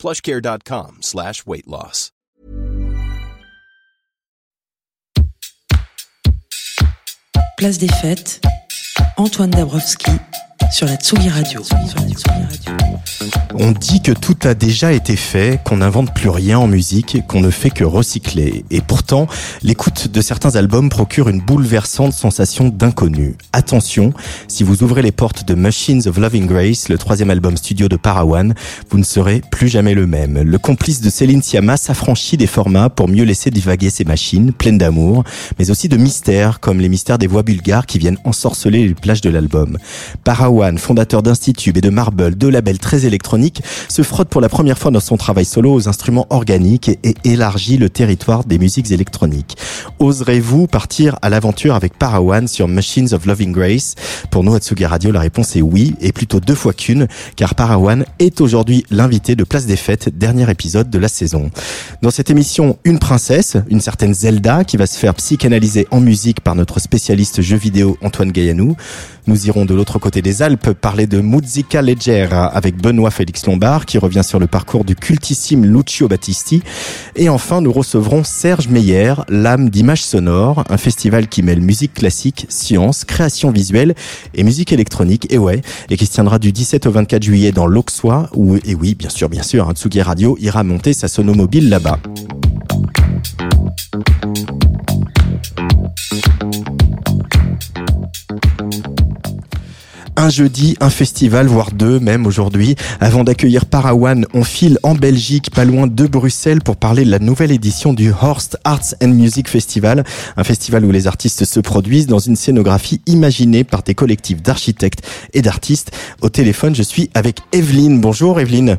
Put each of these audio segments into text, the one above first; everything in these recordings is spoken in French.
plushcare.com slash weight loss. Place des fêtes, Antoine Dabrowski sur la Tsugi Radio. On dit que tout a déjà été fait, qu'on n'invente plus rien en musique, qu'on ne fait que recycler. Et pourtant, l'écoute de certains albums procure une bouleversante sensation d'inconnu. Attention, si vous ouvrez les portes de Machines of Loving Grace, le troisième album studio de Parawan, vous ne serez plus jamais le même. Le complice de Céline Sciamma s'affranchit des formats pour mieux laisser divaguer ses machines, pleines d'amour, mais aussi de mystères, comme les mystères des voix bulgares qui viennent ensorceler les plages de l'album. Fondateur d'Institut et de Marble, deux labels très électroniques, se frotte pour la première fois dans son travail solo aux instruments organiques et, élargit le territoire des musiques électroniques. Oserez-vous partir à l'aventure avec Parawan sur Machines of Loving Grace? Pour nous, Atsugi Radio, la réponse est oui, et plutôt deux fois qu'une, car Parawan est aujourd'hui l'invité de Place des Fêtes, dernier épisode de la saison. Dans cette émission, une princesse, une certaine Zelda, qui va se faire psychanalyser en musique par notre spécialiste jeux vidéo Antoine Gaillanou. Nous irons de l'autre côté des Alpes parler de Musica Leggera avec Benoît Félix Lombard qui revient sur le parcours du cultissime Lucio Battisti. Et enfin, nous recevrons Serge Meyer, l'âme d'Images sonores, un festival qui mêle musique classique, science, création visuelle et musique électronique. Et ouais, et qui se tiendra du 17 au 24 juillet dans l'Auxois où, et oui, bien sûr, bien sûr, Tsugi Radio ira monter sa sonomobile là-bas. Un jeudi, un festival, voire deux même aujourd'hui. Avant d'accueillir Parawan, on file en Belgique, pas loin de Bruxelles, pour parler de la nouvelle édition du Horst Arts and Music Festival, un festival où les artistes se produisent dans une scénographie imaginée par des collectifs d'architectes et d'artistes. Au téléphone, je suis avec Evelyne. Bonjour Evelyne.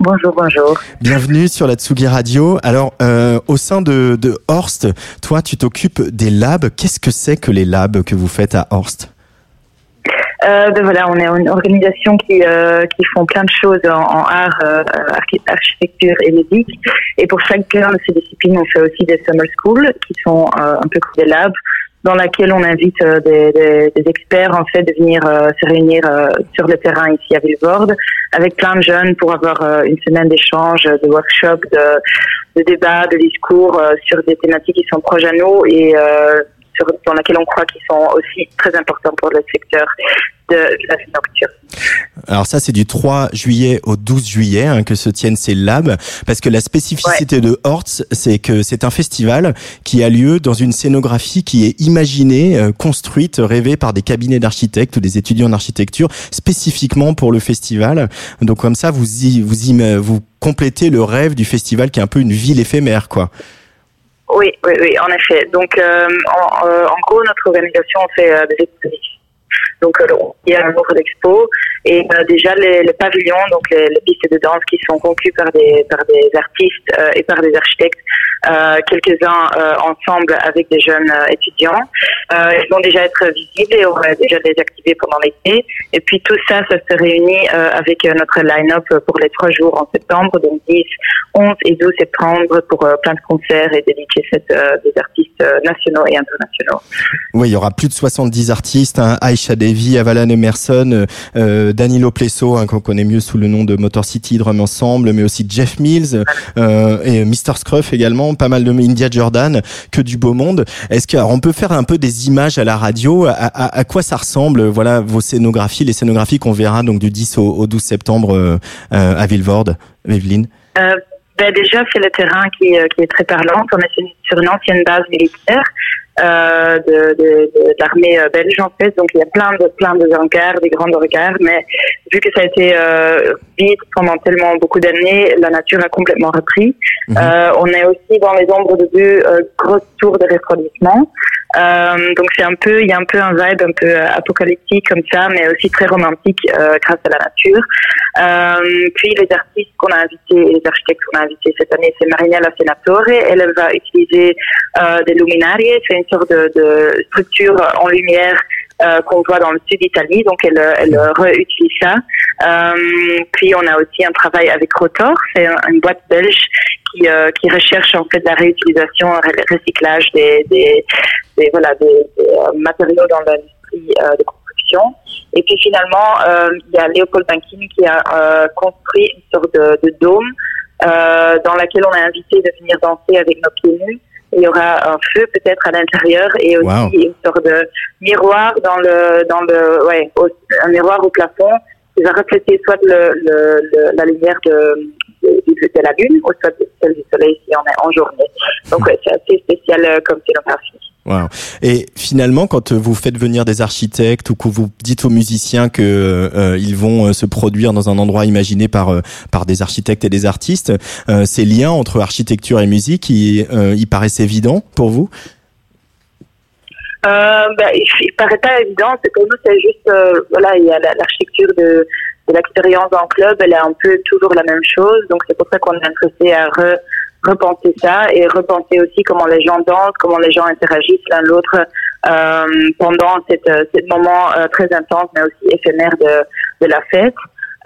Bonjour, bonjour. Bienvenue sur la Tsugi Radio. Alors, euh, au sein de, de Horst, toi, tu t'occupes des labs. Qu'est-ce que c'est que les labs que vous faites à Horst? Euh, ben voilà, on est une organisation qui euh, qui font plein de choses en, art, euh, architecture et musique. Et pour chacun de ces disciplines, on fait aussi des summer schools qui sont euh, un peu comme des labs dans laquelle on invite euh, des, des, des, experts en fait de venir se réunir sur le terrain ici à Villeborde avec plein de jeunes pour avoir une semaine d'échange, de workshops, de, de débats, de discours sur des thématiques qui sont proches à nous et sur, dans laquelle on croit qu'ils sont aussi très importants pour le secteur de la. Alors ça, c'est du 3 juillet au 12 juillet hein, que se tiennent ces labs, parce que la spécificité de Hortz, c'est que c'est un festival qui a lieu dans une scénographie qui est imaginée, euh, construite, rêvée par des cabinets d'architectes ou des étudiants en architecture, spécifiquement pour le festival. Donc comme ça, vous y, vous y, vous complétez le rêve du festival qui est un peu une ville éphémère, quoi. Oui, oui, oui, en effet. Donc, euh, en, euh, en, gros, notre organisation fait euh, des expositions donc, euh, il y a un nombre d'expos. Et euh, déjà, les, pavillons, donc les, pistes de danse qui sont conclues par des, par des artistes euh, et par des architectes, quelques-uns ensemble avec des jeunes étudiants. ils vont déjà être visibles et on va déjà les activer pendant l'été. Et puis tout ça, ça se réunit avec notre line-up pour les trois jours en septembre, donc 10, 11 et 12 septembre pour plein de concerts et dédiés des artistes nationaux et internationaux. Oui, il y aura plus de 70 artistes, hein, Aisha Davy, Avalan Emerson, euh, Danilo Plesso, hein, qu'on connaît mieux sous le nom de Motor City Drum Ensemble, mais aussi Jeff Mills euh, et Mr. Scruff également, pas mal de India Jordan, que du beau monde. Est-ce qu'on peut faire un peu des images à la radio à, quoi ça ressemble Voilà vos scénographies, les scénographies qu'on verra donc du 10 au, au 12 septembre euh, à Villevorde, Evelyne? Euh, ben déjà, c'est le terrain qui, euh, est très parlant. On une sur une ancienne base militaire euh, de, de, de, l'armée euh, belge en fait. Donc il y a plein de plein de hangars, des grands hangars, mais vu que ça a été euh, vide pendant tellement beaucoup d'années, la nature a complètement repris. Mhm. Euh, on est aussi dans les ombres de deux grosses tours de refroidissement. Euh, donc c'est un peu, il y a un peu un vibe un peu apocalyptique comme ça, mais aussi très romantique grâce à la nature. Puis les artistes qu'on a invités, les architectes qu'on a invités cette année, c'est Marinella Senatore. Elle, elle va utiliser des luminaries, c'est une sorte de, structure en lumière euh, qu'on voit dans le sud d'Italie, donc elle, réutilise ça. Euh, puis on a aussi un travail avec Rotor, c'est une boîte belge qui, euh, recherche en fait la réutilisation, le recyclage des, des, des des, des matériaux dans l'industrie de construction. Et puis finalement, il y a Léopold Bankin qui a construit une sorte de, de dôme dans laquelle on a invité de venir danser avec nos pieds nus il y aura un feu peut-être à l'intérieur et aussi une sorte de miroir dans le dans le ouais un miroir au plafond qui va refléter soit le, le, la lumière de, de, la lune ou soit celle du soleil si on est en journée. Donc ouais, c'est assez spécial euh, comme scénographie. Wow. Et finalement, quand vous faites venir des architectes ou que vous dites aux musiciens que euh, ils vont euh, se produire dans un endroit imaginé par euh, par des architectes et des artistes, ces liens entre architecture et musique, ils, paraissent évidents pour vous? Euh, ben, il, paraît pas évident. C'est pour nous, c'est juste voilà, il y a l'architecture de, de l'expérience en club, elle est un peu toujours la même chose. Donc c'est pour ça qu'on est intéressé à re, repenser ça et repenser aussi comment les gens dansent, comment les gens interagissent l'un l'autre euh, pendant cette, euh, ce moment euh, très intense mais aussi éphémère de, de la fête.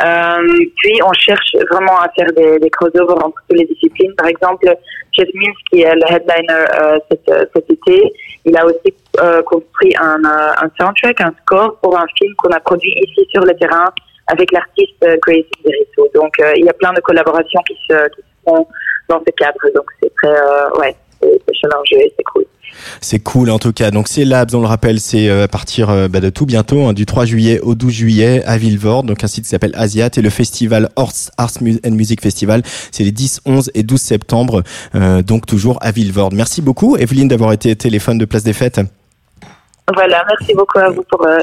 Euh, puis on cherche vraiment à faire des, des crossovers entre toutes les disciplines. Par exemple, Jeff Mills, qui est le headliner euh, cet, euh, cet, été, il a aussi construit un, un soundtrack, un score pour un film qu'on a produit ici sur le terrain avec l'artiste Grace Derisso. Donc il y a plein de collaborations qui se, qui se font dans ce cadre. Donc c'est très, euh, ouais, c'est c'est cool. C'est cool en tout cas. Donc c'est Labs, on le rappelle, c'est euh, à partir euh, bah, de tout bientôt, hein, du 3 juillet au 12 juillet à Villevorde, donc un site qui s'appelle Asiat et le festival Arts, Arts and Music Festival, c'est les 10, 11 et 12 septembre, donc toujours à Villevorde. Merci beaucoup Evelyne d'avoir été téléphone de Place des Fêtes. Voilà, merci beaucoup à vous pour euh,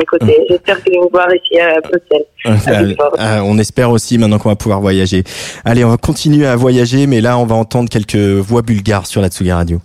écouté. Mm. J'espère que vous voir ici à Bruxelles. Euh, on espère aussi maintenant qu'on va pouvoir voyager. Allez, on va continuer à voyager, mais là, on va entendre quelques voix bulgares sur la Tsuga Radio.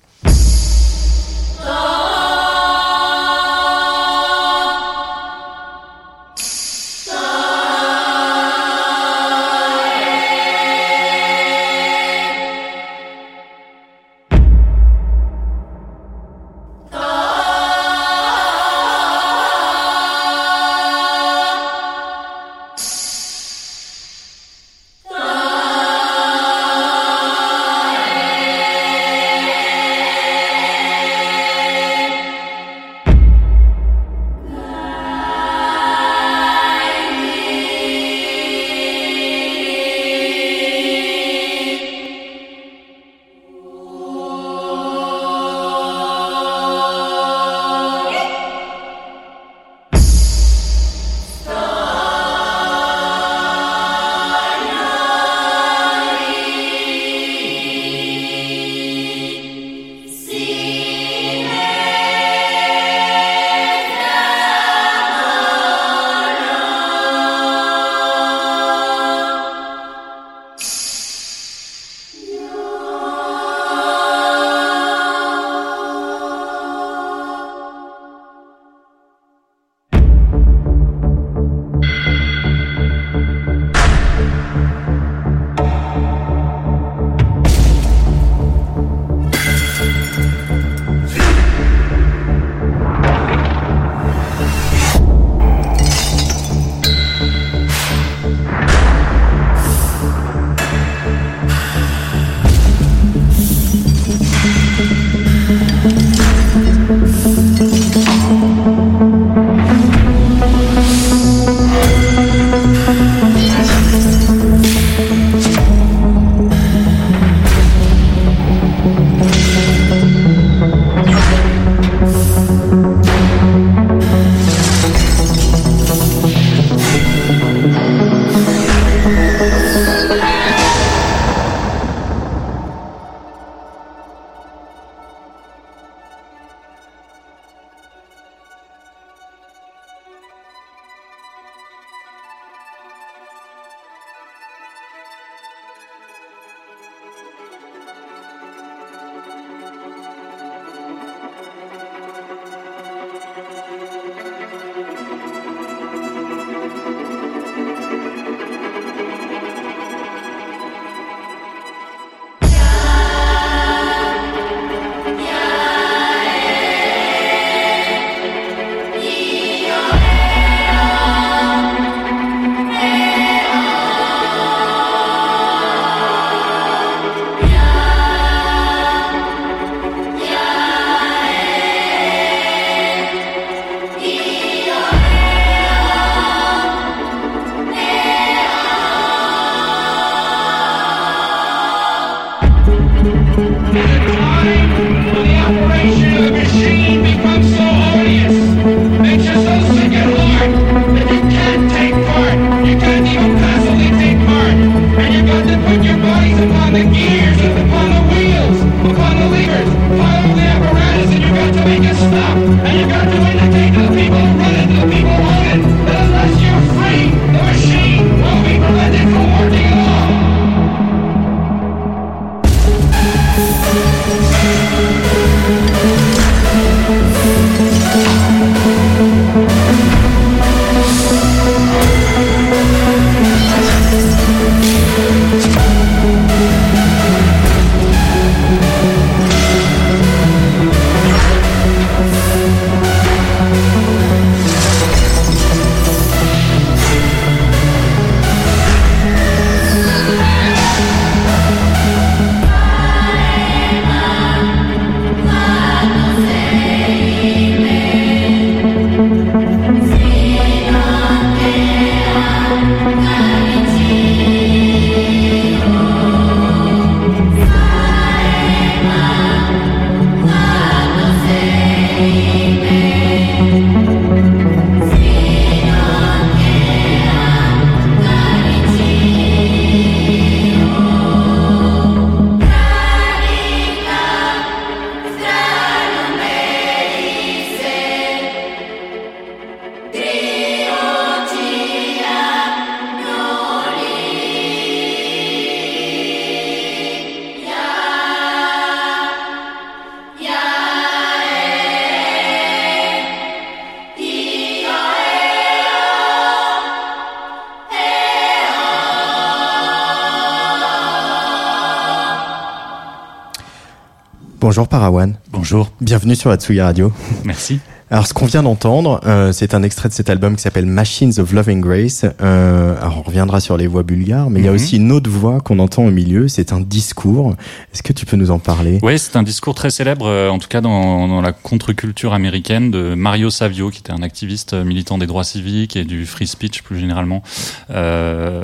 Bonjour Parawan. Bonjour. Bienvenue sur Atsugi Radio. Merci. Alors, ce qu'on vient d'entendre, euh, c'est un extrait de cet album qui s'appelle Machines of Loving Grace. Euh, alors, on reviendra sur les voix bulgares, mais il y a Mhm. aussi une autre voix qu'on entend au milieu. C'est un discours. Est-ce que tu peux nous en parler? Oui, c'est un discours très célèbre, euh, en tout cas dans, dans la contre-culture américaine, de Mario Savio, qui était un activiste militant des droits civiques et du free speech plus généralement euh,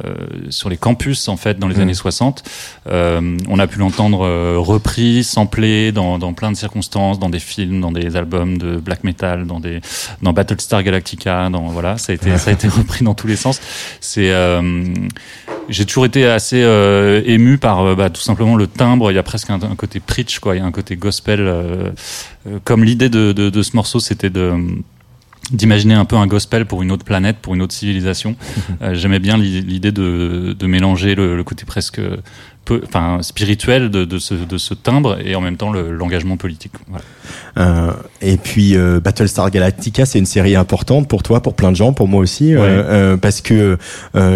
sur les campus en fait dans les Mhm. années 60. Euh, on a pu l'entendre repris, samplé dans, dans plein de circonstances, dans des films, dans des albums de black metal, dans des dans Battlestar Galactica, dans voilà, ça a été ça a été repris dans tous les sens. C'est euh, j'ai toujours été assez euh, ému par euh, bah, tout simplement le timbre. Il y a presque un, un côté preach, quoi. Il y a un côté gospel. comme l'idée de, de, de ce morceau, c'était de d'imaginer un peu un gospel pour une autre planète, pour une autre civilisation. Euh, J'aimais bien l'i- l'idée de, de mélanger le, le côté presque enfin spirituel de, de, ce, de ce timbre et en même temps le- l'engagement politique. Voilà. Euh, Et puis euh, Battlestar Galactica, c'est une série importante pour toi, pour plein de gens, pour moi aussi, euh, Ouais. euh, parce que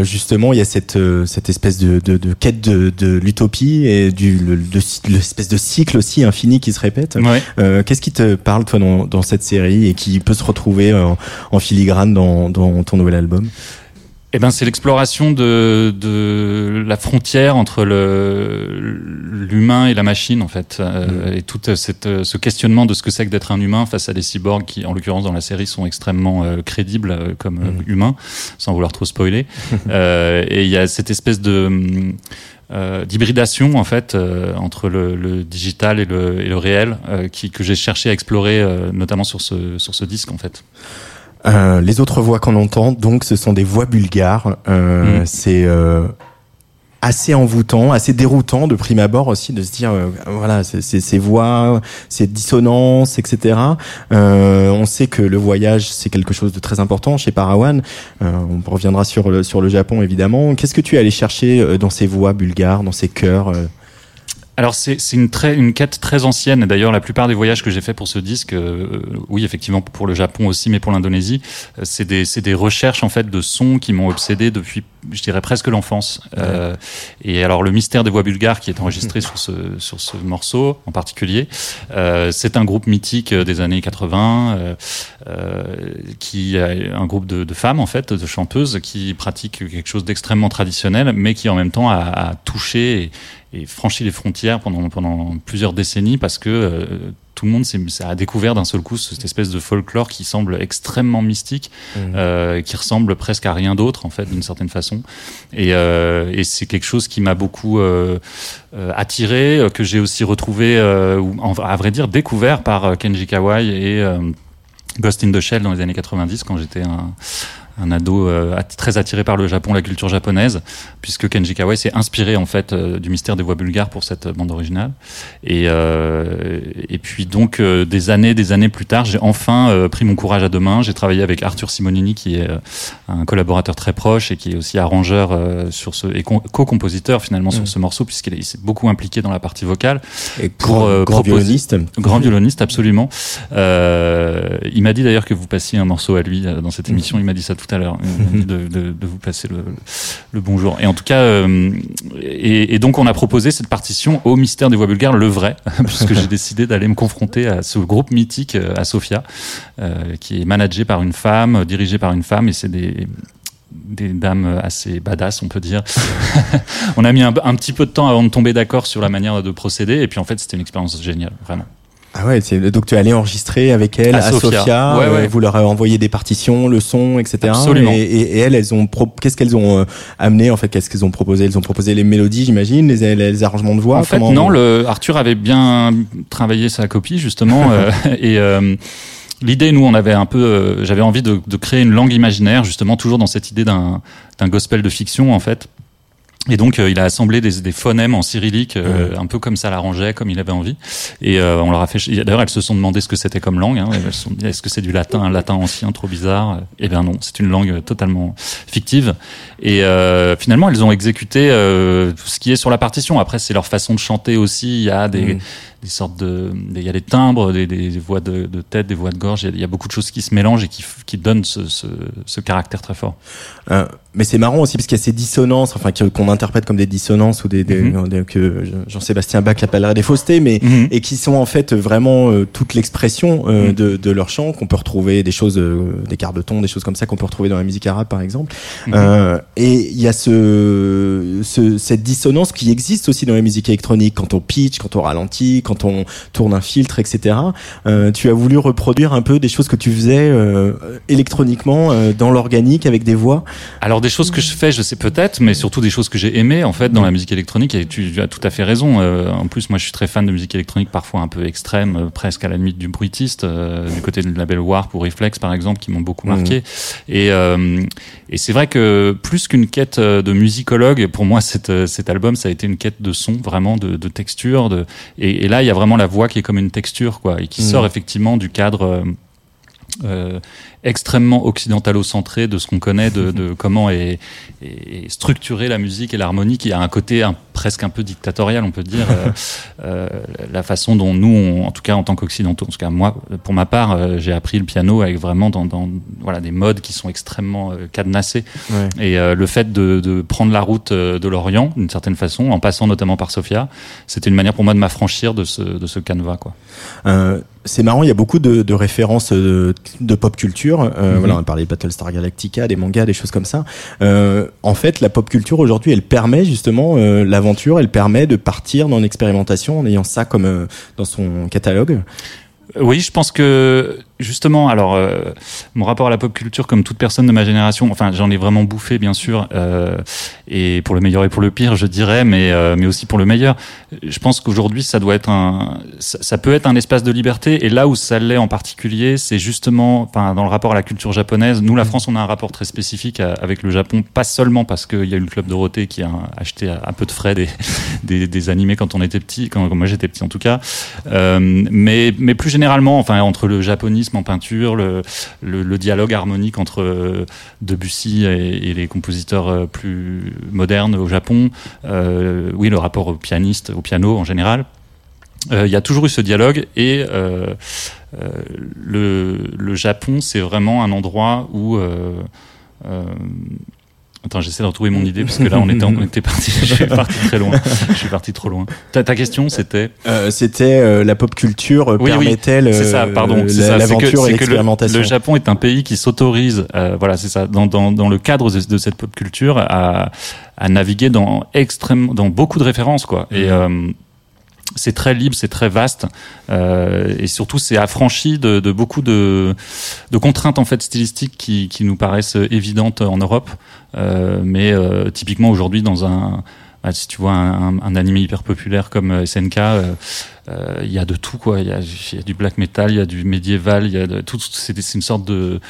justement, il y a cette cette espèce de, de, de quête de, de l'utopie et du l'espèce de cycle aussi infini qui se répète. Ouais. Qu'est-ce qui te parle toi dans, dans cette série et qui peut se retrouver en, en filigrane dans, dans ton nouvel album? Eh ben, c'est l'exploration de, de la frontière entre l'humain et la machine, en fait, Euh, et tout euh, cette, euh, ce questionnement de ce que c'est que d'être un humain face à des cyborgs qui, en l'occurrence dans la série, sont extrêmement euh, crédibles comme euh, humains, sans vouloir trop spoiler. Euh, et il y a cette espèce de d'hybridation en fait entre le, le digital et le, et le réel qui, que j'ai cherché à explorer notamment sur ce, sur ce disque en fait. Euh, les autres voix qu'on entend, donc, ce sont des voix bulgares. Euh, Mm. C'est euh, assez envoûtant, assez déroutant de prime abord aussi de se dire, euh, voilà, c'est- ces voix, ces dissonances, etc. Euh, on sait que le voyage, c'est quelque chose de très important chez Parawan. Euh, on reviendra sur le, sur le Japon, évidemment. Qu'est-ce que tu es allé chercher dans ces voix bulgares, dans ces chœurs Alors c'est une très une quête très ancienne. D'ailleurs, la plupart des voyages que j'ai fait pour ce disque, euh, oui effectivement pour le Japon aussi, mais pour l'Indonésie, euh, c'est des des recherches en fait de sons qui m'ont obsédé depuis, je dirais presque l'enfance. Euh, et alors le mystère des voix bulgares qui est enregistré sur ce sur ce morceau en particulier, euh, c'est un groupe mythique des années 80, euh, qui un groupe de, de femmes en fait, de chanteuses qui pratiquent quelque chose d'extrêmement traditionnel, mais qui en même temps a, a touché et franchi les frontières pendant, pendant plusieurs décennies parce que euh, tout le monde a découvert d'un seul coup cette espèce de folklore qui semble extrêmement mystique, Mhm. euh, qui ressemble presque à rien d'autre en fait d'une certaine façon. Et, euh, et c'est quelque chose qui m'a beaucoup euh, attiré, que j'ai aussi retrouvé, à vrai dire découvert par Kenji Kawai et Ghost in the Shell dans les années 90 quand j'étais un, un ado euh, très attiré par le Japon, la culture japonaise, puisque Kenji Kawai s'est inspiré en fait euh, du mystère des voix bulgares pour cette bande originale. Et, euh, et puis donc euh, des années, des années plus tard, j'ai enfin euh, pris mon courage à deux mains. J'ai travaillé avec Arthur Simonini, qui est un collaborateur très proche et qui est aussi arrangeur sur ce et co- co-compositeur finalement Mm. sur ce morceau, puisqu'il est- il s'est beaucoup impliqué dans la partie vocale Et pour, grand, euh, grand violoniste. grand violoniste absolument. Euh, il m'a dit d'ailleurs que vous passiez un morceau à lui dans cette émission. Il m'a dit ça tout à l'heure. De, vous passer le, bonjour. Et en tout cas, euh, et, donc on a proposé cette partition au mystère des voix bulgares, le vrai, puisque j'ai décidé d'aller me confronter à ce groupe mythique euh, à Sofia, euh, qui est managé par une femme, dirigé par une femme, et c'est des des dames assez badass, on peut dire. on a mis un petit peu de temps avant de tomber d'accord sur la manière de procéder, et puis en fait, c'était une expérience géniale, vraiment. Ah ouais, c'est- donc tu es allé enregistrer avec elle À à, Sofia. Sofia, Ouais, euh, ouais. vous leur avez envoyé des partitions, le son, etc. Absolument. Et, et- et elles, elles ont pro- qu'est-ce qu'elles ont euh, amené en fait? Qu'est-ce qu'elles ont proposé? Elles ont proposé les mélodies, j'imagine, les, les, arrangements de voix. En fait, non, le, Arthur avait bien travaillé sa copie, justement. euh, et euh, l'idée, nous, on avait un peu. euh, J'avais envie de, de créer une langue imaginaire, justement, toujours dans cette idée d'un d'un gospel de fiction, en fait. Et donc, euh, il a assemblé des, des phonèmes en cyrillique, euh, un peu comme ça l'arrangeait, comme il avait envie. Et euh, on leur a fait. D'ailleurs, elles se sont demandé ce que c'était comme langue. Hein. Est-ce que c'est du latin, un latin ancien, trop bizarre? Eh bien non, c'est une langue totalement fictive. Et euh, finalement, elles ont exécuté euh, tout ce qui est sur la partition. Après, c'est leur façon de chanter aussi. Il y a des, Mhm. Des sortes de, il y a des timbres, des, des voix de, de tête, des voix de gorge. Il y a, il y a beaucoup de choses qui se mélangent et qui, qui donnent ce, ce, ce caractère très fort. Euh, mais c'est marrant aussi parce qu'il y a ces dissonances, enfin qu'on interprète comme des dissonances ou des, des- Mhm. que Jean-Sébastien Bach appellerait des faussetés, mais Mhm. et qui sont en fait vraiment euh, toute l'expression euh, Mm. de, de leur chant qu'on peut retrouver des choses euh, des quarts de ton des choses comme ça qu'on peut retrouver dans la musique arabe par exemple Mhm. Euh, et il y a ce, ce cette dissonance qui existe aussi dans la musique électronique quand on pitch quand on ralentit quand on tourne un filtre etc Euh, tu as voulu reproduire un peu des choses que tu faisais euh, électroniquement euh, dans l'organique avec des voix Alors des choses que je fais, je sais peut-être, mais surtout des choses que j'ai aimées en fait dans la musique électronique. Et tu, as tout à fait raison. En plus, moi, je suis très fan de musique électronique, parfois un peu extrême, presque à la limite du bruitiste, du côté du label Warp ou Reflex par exemple, qui m'ont beaucoup Mhm. marqué. Et, et c'est vrai que plus qu'une quête de musicologue, pour moi, cet, cet album, ça a été une quête de son, vraiment de, de texture. De, et, et là, il y a vraiment la voix qui est comme une texture, quoi, et qui Mhm. sort effectivement du cadre. Euh, extrêmement occidentalo-centré de ce qu'on connaît de, de comment est, est structurée la musique et l'harmonie qui a un côté un- presque un peu dictatorial on peut dire euh, euh, la façon dont nous on- en tout cas en tant qu'occidentaux en tout cas moi pour ma part euh, j'ai appris le piano avec vraiment dans, dans voilà des modes qui sont extrêmement euh, cadenassés ouais. et euh, le fait de, de prendre la route de l'Orient d'une certaine façon en passant notamment par Sofia c'était une manière pour moi de m'affranchir de ce, de ce canevas quoi Euh, c'est marrant, il y a beaucoup de, de références de, de pop culture. Euh, Mhm. Voilà, on a parlé de Battlestar Galactica, des mangas, des choses comme ça. Euh, en fait, la pop culture aujourd'hui, elle permet justement euh, l'aventure, elle permet de partir dans l'expérimentation en ayant ça comme euh, dans son catalogue. Oui, je pense que justement, alors euh, mon rapport à la pop culture, comme toute personne de ma génération, enfin j'en ai vraiment bouffé bien sûr, euh, et pour le meilleur et pour le pire, je dirais, mais euh, mais aussi pour le meilleur. Je pense qu'aujourd'hui, ça doit être un, ça, ça peut être un espace de liberté, et là où ça l'est en particulier, c'est justement, enfin dans le rapport à la culture japonaise. Nous, la France, on a un rapport très spécifique à- avec le Japon, pas seulement parce qu'il y a eu le club Dorothée qui a acheté à, à peu de frais des, des, des animés quand on était petit, quand, quand moi j'étais petit en tout cas, mais, mais plus généralement, enfin, entre le japonisme en peinture, le, dialogue harmonique entre euh, Debussy et, les compositeurs euh, plus modernes au Japon, euh, oui, le rapport au pianiste, au piano en général. Il y a toujours eu ce dialogue et le, Japon, c'est vraiment un endroit où Attends, j'essaie de retrouver mon idée parce que là on était, on était parti, je suis parti très loin. Je suis parti trop loin. Ta, ta question c'était Euh, C'était euh, la pop culture euh, Oui, oui, permettait c'est ça, pardon, l'aventure et que le, l'expérimentation. le Japon est un pays qui s'autorise, euh, voilà, c'est ça, dans, dans, dans le cadre de, de cette pop culture, à, à naviguer dans extrême, dans beaucoup de références, quoi. Et Mhm. euh, c'est très libre, c'est très vaste, euh, et surtout c'est affranchi de, de, beaucoup de, de contraintes en fait stylistiques qui, qui nous paraissent évidentes en Europe, euh, mais euh, typiquement aujourd'hui dans un bah, si tu vois un, un, animé hyper populaire comme SNK, euh, euh, il y a de tout quoi. Il y a, y a, du black metal, il y a du médiéval, il y a de, tout. C'est une sorte de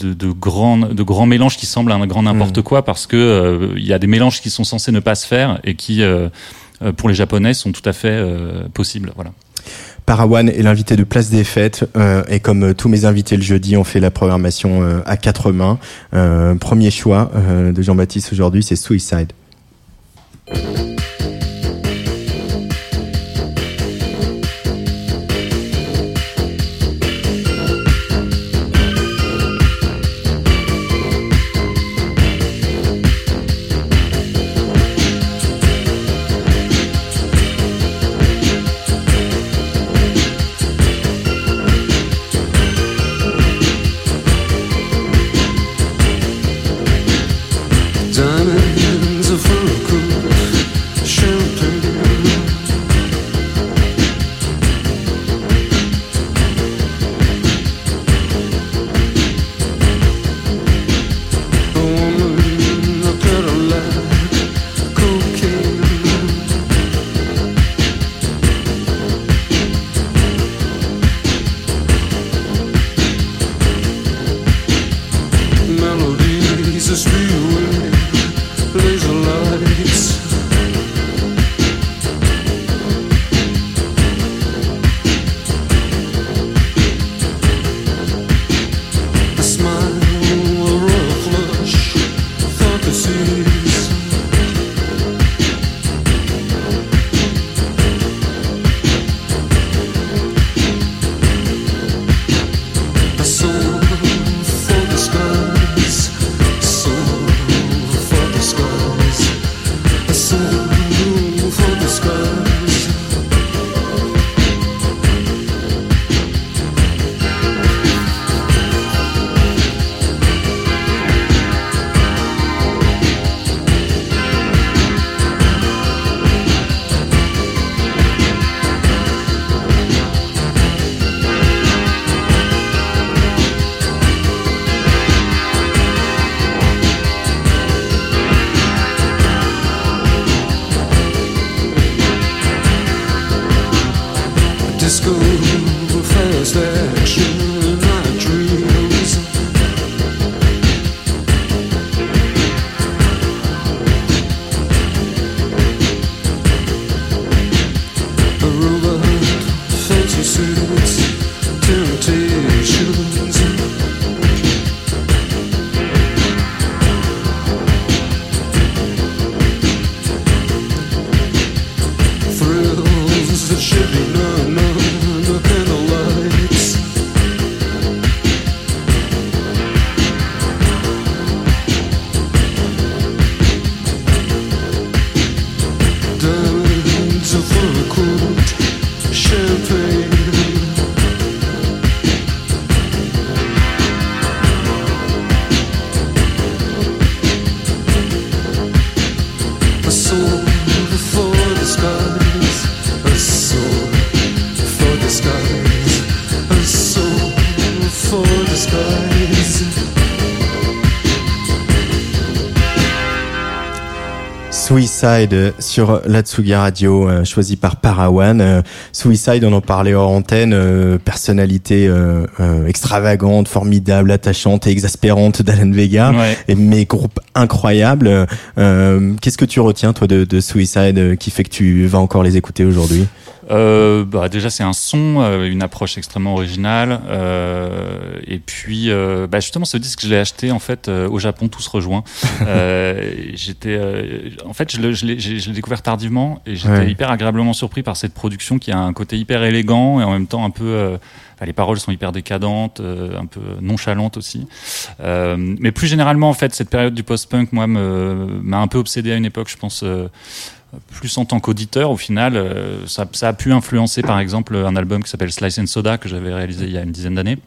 de, de grand de grand mélange qui semble un grand n'importe mmh. quoi parce que euh, il y a des mélanges qui sont censés ne pas se faire et qui pour les japonais sont tout à fait possibles. Voilà. Parawan est l'invité de Place des Fêtes euh, et comme tous mes invités le jeudi, on fait la programmation euh, à quatre mains. Euh, premier choix de Jean-Baptiste aujourd'hui, c'est Suicide. The lights. Suicide sur la Tsugi Radio, euh, choisi par Parawan. Euh, Suicide, on en parlait hors antenne, euh, personnalité extravagante, formidable, attachante et exaspérante d'Alan Vega, et mes groupes incroyables. Qu'est-ce que tu retiens toi de, de Suicide qui fait que tu vas encore les écouter aujourd'hui? Euh, bah, déjà c'est un son, euh, une approche extrêmement originale. Euh, et puis euh, bah, justement ce disque je l'ai acheté en fait euh, au Japon, tous rejoints. j'étais, en fait je l'ai découvert tardivement et j'étais hyper agréablement surpris par cette production qui a un côté hyper élégant et en même temps un peu les paroles sont hyper décadentes, un peu nonchalantes aussi. Euh, mais plus généralement, en fait, cette période du post-punk, moi, m'a un peu obsédé à une époque, je pense, euh, plus en tant qu'auditeur, au final, euh, ça, ça, a pu influencer par exemple un album qui s'appelle Slice and Soda que j'avais réalisé il y a une dizaine d'années.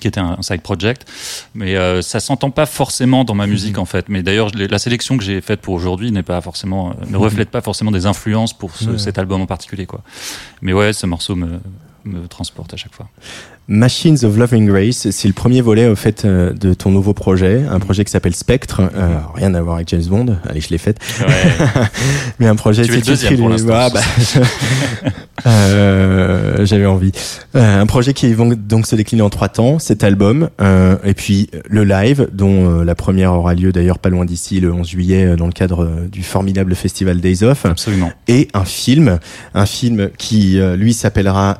qui était un side project, mais euh, ça s'entend pas forcément dans ma musique en fait. Mais d'ailleurs, la sélection que j'ai faite pour aujourd'hui n'est pas forcément, euh, ne reflète pas forcément des influences pour ce, cet album en particulier quoi. Mais ouais, ce morceau me, me transporte à chaque fois. Machines of Loving Grace, c'est le premier volet au fait euh, de ton nouveau projet, un projet qui s'appelle Spectre, euh, rien à voir avec James Bond, allez je l'ai fait, Ouais. mais un projet Tu es le deuxième pour l'instant. Ah, bah, euh, j'avais envie. Euh, un projet qui va donc se décliner en trois temps, cet album, et puis le live, dont la première aura lieu d'ailleurs pas loin d'ici le 11 juillet dans le cadre du formidable festival Days Off Absolument. et un film, un film qui lui s'appellera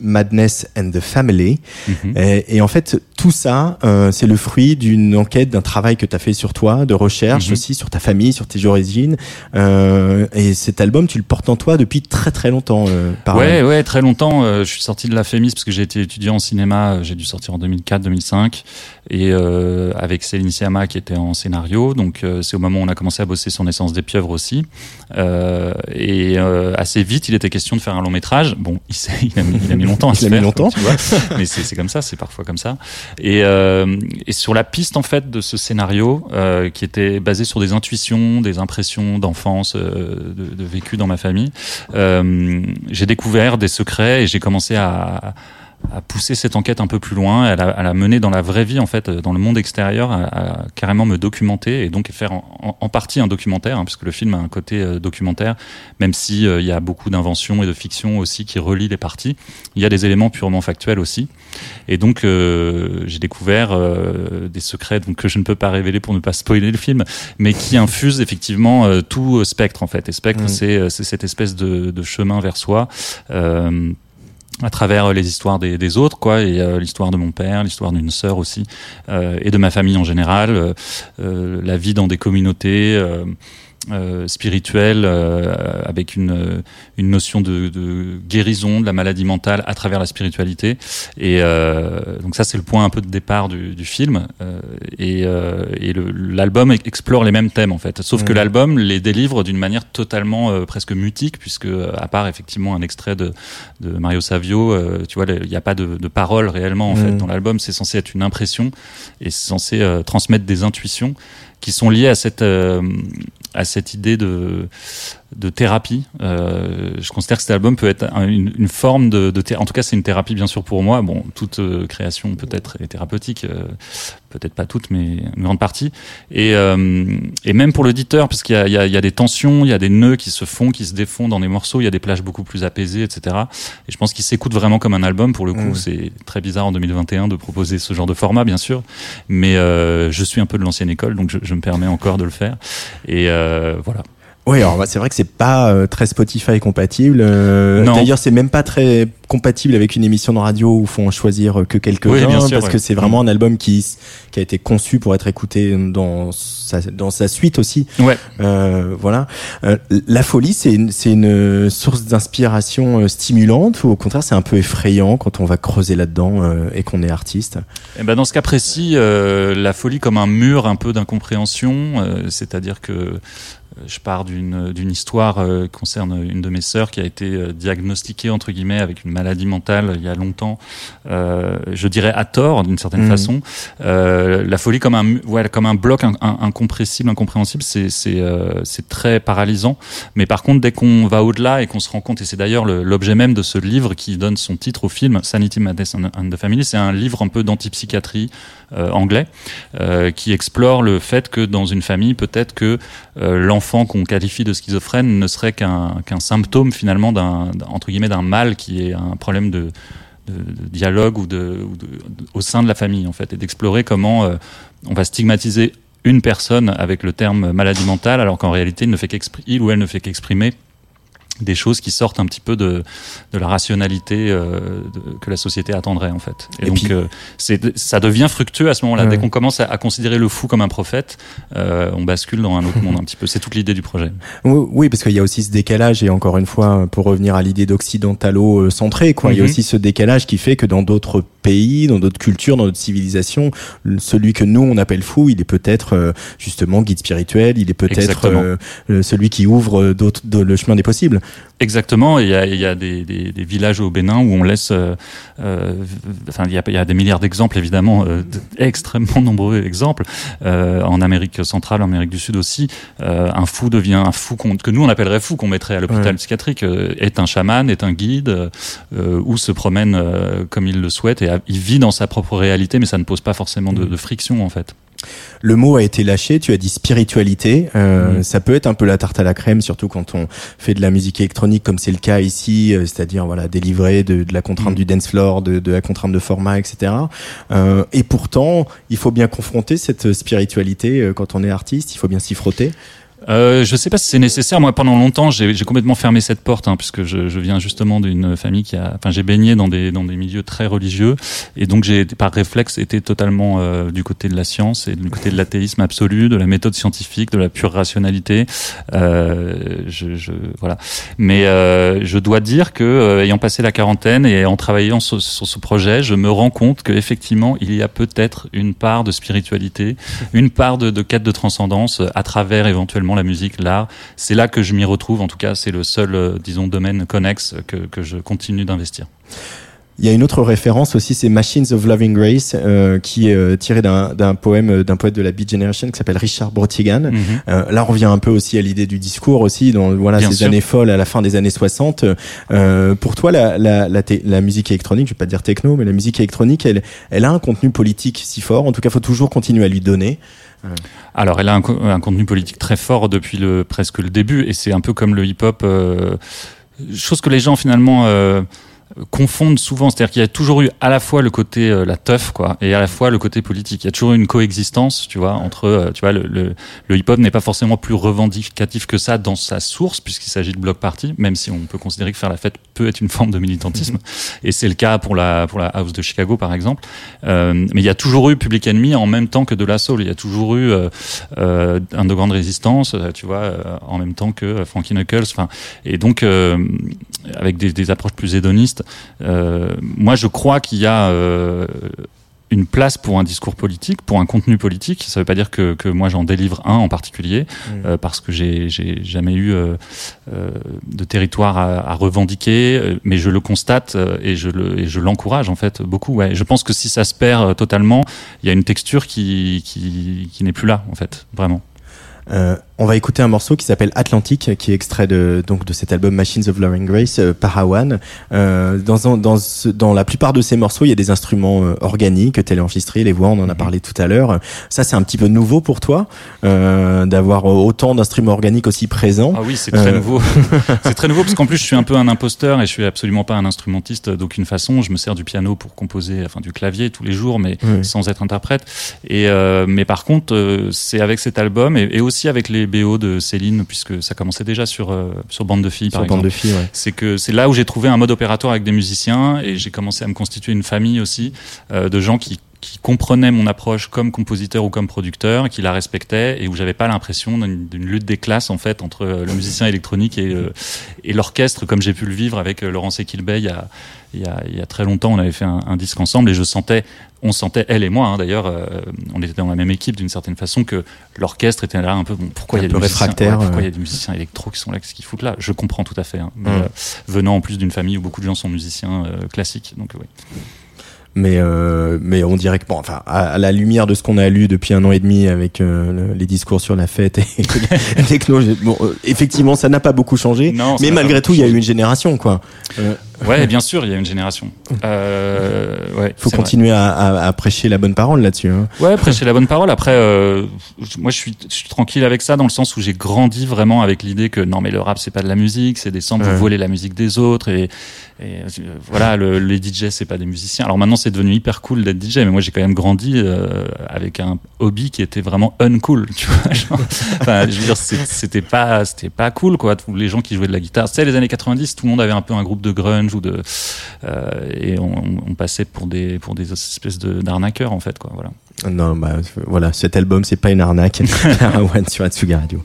Madness and the Family. Mhm. Et, et en fait, tout ça, euh, c'est le fruit d'une enquête, d'un travail que tu as fait sur toi, de recherche Mhm. aussi sur ta famille, sur tes origines. Euh, et cet album, tu le portes en toi depuis très très longtemps. Euh, par Ouais, ouais, très longtemps. euh, je suis sorti de la FEMIS parce que j'ai été étudiant en cinéma. euh, J'ai dû sortir en 2004-2005 et euh, avec Céline Sciamma qui était en scénario. Donc euh, c'est au moment où on a commencé à bosser sur Naissance des pieuvres aussi. Euh, et euh, assez vite, il était question de faire un long métrage. Bon, il, il, a, mis, il a mis longtemps à Il se a mis longtemps. tu vois. mais c'est c'est comme ça, c'est parfois comme ça. Et, euh, et sur la piste en fait de ce scénario euh, qui était basé sur des intuitions, des impressions d'enfance, euh, de, de vécu dans ma famille, euh, j'ai découvert des secrets et j'ai commencé à, à pousser cette enquête un peu plus loin, à la, à la mener dans la vraie vie en fait, dans le monde extérieur, à, à carrément me documenter et donc faire en, en- partie un documentaire, hein, puisque le film a un côté euh, documentaire, même si euh, il y a beaucoup d'inventions et de fiction aussi qui relient les parties. Il y a des éléments purement factuels aussi. Et donc euh, j'ai découvert euh, des secrets donc, que je ne peux pas révéler pour ne pas spoiler le film, mais qui infusent effectivement euh, tout euh, Spectre en fait. Et Spectre, Mm. c'est euh, c'est cette espèce de, de chemin vers soi. Euh, à travers les histoires des, autres, quoi, et euh, l'histoire de mon père, l'histoire d'une sœur aussi, euh, et de ma famille en général, euh, euh, la vie dans des communautés euh, spirituelles, euh, avec une, euh, une notion de, de guérison de la maladie mentale à travers la spiritualité. Et euh, donc ça, c'est le point un peu de départ du, du film. Euh, et euh, et le- l'album explore les mêmes thèmes en fait, sauf que l'album les délivre d'une manière totalement euh, presque mutique, puisque à part effectivement un extrait de de Mario Savio, euh, tu vois, il n'y a pas de, de parole réellement en fait dans l'album. C'est censé être une impression et c'est censé transmettre des intuitions qui sont liées à cette euh, à cette idée de de thérapie. Euh, je considère que cet album peut être un- une, une forme de, de en tout cas c'est une thérapie bien sûr pour moi. Bon, toute euh, création peut-être est thérapeutique, euh, peut-être pas toute, mais une grande partie. Et, euh, et même pour l'auditeur, parce qu'il y y, a, il y a des tensions, il y a des nœuds qui se font, qui se défont dans des morceaux, il y a des plages beaucoup plus apaisées, etc. Et je pense qu'il s'écoute vraiment comme un album. Pour le coup, c'est très bizarre en 2021 de proposer ce genre de format, bien sûr. Mais euh, je suis un peu de l'ancienne école, donc je, je me permets encore de le faire. Et euh, voilà. Oui, alors bah, c'est vrai que c'est pas euh, très Spotify compatible. euh, Non. D'ailleurs, c'est même pas très compatible avec une émission de radio où faut en choisir euh, que quelques-uns Oui, bien sûr, parce ouais. que c'est vraiment un album qui qui a été conçu pour être écouté dans sa dans sa suite aussi. Ouais. Euh, voilà. Euh, la folie, c'est une, c'est une source d'inspiration euh, stimulante ou au contraire c'est un peu effrayant quand on va creuser là-dedans euh, et qu'on est artiste? Eh ben dans ce cas précis, euh, la folie comme un mur un peu d'incompréhension, euh, c'est-à-dire que euh, je pars d'une d'une histoire euh, qui concerne une de mes sœurs qui a été euh, diagnostiquée entre guillemets avec une maladie mentale il y a longtemps. Euh, je dirais à tort d'une certaine Mhm. façon. Euh, la folie comme un ouais, comme un bloc in- in- incompressible, incompréhensible, c'est c'est euh, c'est très paralysant. Mais par contre, dès qu'on va au-delà et qu'on se rend compte, et c'est d'ailleurs le- l'objet même de ce livre qui donne son titre au film, Sanity, Madness and, the Family, c'est un livre un peu d'antipsychiatrie euh, anglais euh, qui explore le fait que dans une famille, peut-être que euh, l'enfant qu'on qualifie de schizophrène ne serait qu'un qu'un symptôme finalement d'un entre guillemets d'un mal qui est un problème de de, dialogue ou, de, ou de- au sein de la famille en fait et d'explorer comment euh, on va stigmatiser une personne avec le terme maladie mentale alors qu'en réalité il ne fait il ou elle ne fait qu'exprimer des choses qui sortent un petit peu de, de la rationalité euh, de- que la société attendrait en fait. Et, Et donc puis- euh, c'est ça devient fructueux à ce moment-là. Ouais. Dès qu'on commence à, à considérer le fou comme un prophète, euh, on bascule dans un autre monde un petit peu. C'est toute l'idée du projet. Oui, oui, parce qu'il y a aussi ce décalage et encore une fois, pour revenir à l'idée d'occidentalo-centré, quoi, il y a Mhm. aussi ce décalage qui fait que dans d'autres pays, dans d'autres cultures, dans d'autres civilisations. Celui que nous on appelle fou, il est peut-être euh, justement guide spirituel, il est peut-être euh, celui qui ouvre d'autres le chemin des possibles. Exactement. Il y a, il y a des, des, des, villages au Bénin où on laisse, euh, enfin il y, a, il y a des milliards d'exemples évidemment, extrêmement nombreux exemples en Amérique centrale, en Amérique du Sud aussi. un fou devient un fou que nous on appellerait fou, qu'on mettrait à l'hôpital psychiatrique, est un chaman, est un guide ou se promène comme il le souhaite et il vit dans sa propre réalité, mais ça ne pose pas forcément de, de friction en fait. Le mot a été lâché, tu as dit spiritualité. Euh, mm. Ça peut être un peu la tarte à la crème, surtout quand on fait de la musique électronique comme c'est le cas ici, euh, c'est-à-dire voilà délivrer de, de la contrainte mm. du dance floor, de, de, la contrainte de format, etc. Euh, et pourtant, il faut bien confronter cette spiritualité euh, quand on est artiste. Il faut bien s'y frotter. Euh, je sais pas si c'est nécessaire. Moi, pendant longtemps, j'ai complètement fermé cette porte, hein, puisque je, je, viens justement d'une famille qui a, enfin, j'ai baigné dans des dans des milieux très religieux, et donc j'ai par réflexe été totalement euh, du côté de la science et du côté de l'athéisme absolu, de la méthode scientifique, de la pure rationalité. Euh, je, je, voilà. Mais euh, je dois dire que euh, ayant passé la quarantaine et en travaillant sur, sur ce projet, je me rends compte que effectivement, il y a peut-être une part de spiritualité, une part de, de quête de transcendance à travers éventuellement la musique, l'art. C'est là que je m'y retrouve. En tout cas, c'est le seul, euh, disons, domaine connexe que, que je continue d'investir. Il y a une autre référence aussi, c'est Machines of Loving Grace, euh, qui est euh, tiré d'un poème d'un poète de la Beat Generation qui s'appelle Richard Brotigan. Mhm. euh, là, on revient un peu aussi à l'idée du discours aussi, dans voilà ces années folles à la fin des années 60. Euh, pour toi, la, la, la, la, musique électronique, je vais pas dire techno, mais la musique électronique, elle, elle a un contenu politique si fort. En tout cas, faut toujours continuer à lui donner. Alors, elle a un, contenu politique très fort depuis le presque le début, et c'est un peu comme le hip-hop, euh, chose que les gens finalement euh, confondent souvent. C'est-à-dire qu'il y a toujours eu à la fois le côté euh, la teuf, quoi, et à la fois le côté politique. Il y a toujours eu une coexistence, tu vois, entre, euh, tu vois, le, le, le hip-hop n'est pas forcément plus revendicatif que ça dans sa source, puisqu'il s'agit de bloc party, même si on peut considérer que faire la fête peut être une forme de militantisme. Et c'est le cas pour la pour la house de Chicago, par exemple. Euh, mais il y a toujours eu Public Enemy en même temps que de la soul. Il y a toujours eu euh, euh, un de grande résistance, euh, tu vois, en même temps que Frankie Knuckles. Enfin, et donc avec des, des approches plus hédonistes euh, moi, je crois qu'il y a euh, une place pour un discours politique, pour un contenu politique. Ça ne veut pas dire que, que moi j'en délivre un en particulier, mmh. euh, parce que j'ai jamais eu euh, euh, de territoire à, à, revendiquer, mais je le constate et je le et je l'encourage en fait beaucoup. Ouais. Je pense que si ça se perd totalement, il y a une texture qui qui, qui n'est plus là en fait, vraiment. Euh, on va écouter un morceau qui s'appelle Atlantique, qui est extrait de donc de cet album Machines of Loving Grace euh, par Hawan. Euh, dans, dans, dans la plupart de ces morceaux, il y a des instruments euh, organiques, téléenregistrés, les voix, on en a mhm. parlé tout à l'heure. Ça, c'est un petit peu nouveau pour toi, euh, d'avoir autant d'instruments organiques aussi présents. Ah oui, c'est très nouveau. c'est très nouveau parce qu'en plus, je suis un peu un imposteur et je suis absolument pas un instrumentiste d'aucune façon. Je me sers du piano pour composer, enfin du clavier tous les jours, mais oui. sans être interprète. Et mais par contre, c'est avec cet album et, et aussi avec les BO de Céline, puisque ça commençait déjà sur, euh, sur Bande de filles, sur par Bande de filles, ouais. C'est que c'est là où j'ai trouvé un mode opératoire avec des musiciens et j'ai commencé à me constituer une famille aussi euh, de gens qui qui comprenaient mon approche comme compositeur ou comme producteur, qui la respectaient et où j'avais pas l'impression d'une lutte des classes en fait entre euh, le musicien électronique et, euh, et l'orchestre comme j'ai pu le vivre avec euh, Laurence Equilbey il y a, il y a, il y a très longtemps. On avait fait un, un, disque ensemble et je sentais, on sentait elle et moi hein, d'ailleurs, euh, on était dans la même équipe d'une certaine façon que l'orchestre était là un peu. Bon, pourquoi il y a des musiciens, ouais, pourquoi il y a des musiciens électro qui sont là, qu'est-ce qu'ils foutent là? Je comprends tout à fait. Hein, mais, mmh. venant en plus d'une famille où beaucoup de gens sont musiciens classiques, donc oui mais euh, mais on dirait que bon, enfin à, à la lumière de ce qu'on a lu depuis un an et demi avec euh, le, les discours sur la fête et les techno, bon, euh, effectivement ça n'a pas beaucoup changé. Non, mais malgré tout il y a eu une génération quoi. Euh, ouais bien sûr il y a une génération euh, ouais faut continuer à, à, à, prêcher la bonne parole là-dessus hein. ouais prêcher la bonne parole après euh, moi je suis je suis tranquille avec ça dans le sens où j'ai grandi vraiment avec l'idée que non mais le rap c'est pas de la musique c'est des samples ouais. vous volez la musique des autres et, et voilà le, les DJ c'est pas des musiciens alors maintenant c'est devenu hyper cool d'être DJ, mais moi j'ai quand même grandi euh, avec un hobby qui était vraiment uncool, tu vois. Genre, enfin, je veux dire, c'était pas, c'était pas cool, quoi. Tous les gens qui jouaient de la guitare, sais, les années 90, tout le monde avait un peu un groupe de grunge ou de, euh, et on, on, passait pour des, pour des espèces d'arnaqueurs, en fait, quoi. Voilà. Non, bah voilà, cet album, c'est pas une arnaque. One sur Atsuga Radio.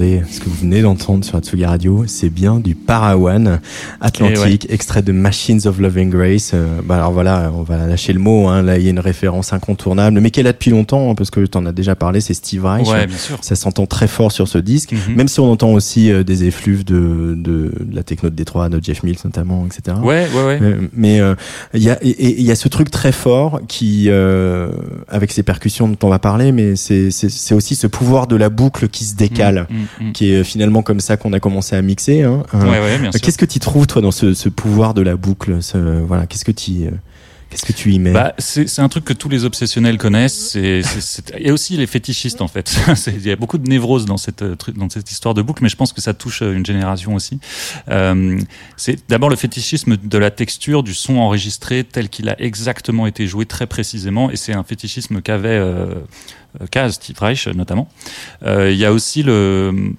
Entendez, ce que vous venez d'entendre sur Atsugi Radio, c'est bien du Parawan Atlantique, Eh extrait de Machines of Loving Grace. Euh, bah alors voilà, on va lâcher le mot. Hein, là, il y a une référence incontournable, mais qui est là depuis longtemps, hein, parce que tu en as déjà parlé. C'est Steve Reich. Ouais, bien sûr. Ça s'entend très fort sur ce disque, Mhm. même si on entend aussi euh, des effluves de, de, de la techno de Détroit, de Jeff Mills notamment, etc. Ouais, ouais, ouais. Euh, mais euh, il y a et- y a ce truc très fort qui euh, avec ces percussions dont on va parler mais c'est aussi ce pouvoir de la boucle qui se décale Mm, mm, qui est finalement comme ça qu'on a commencé à mixer hein. Euh, Ouais, ouais. Qu'est-ce que tu trouves toi dans ce, ce pouvoir de la boucle ce, voilà qu'est-ce que tu euh, Qu'est-ce que tu y mets bah, c'est un truc que tous les obsessionnels connaissent. C'est et aussi les fétichistes en fait. Il y a beaucoup de névrose dans cette dans cette histoire de boucle, mais je pense que ça touche une génération aussi. Euh, c'est d'abord le fétichisme de la texture du son enregistré tel qu'il a exactement été joué très précisément, et c'est un fétichisme qu'avait euh, qu'a Steve Reich notamment. Euh, il y a aussi le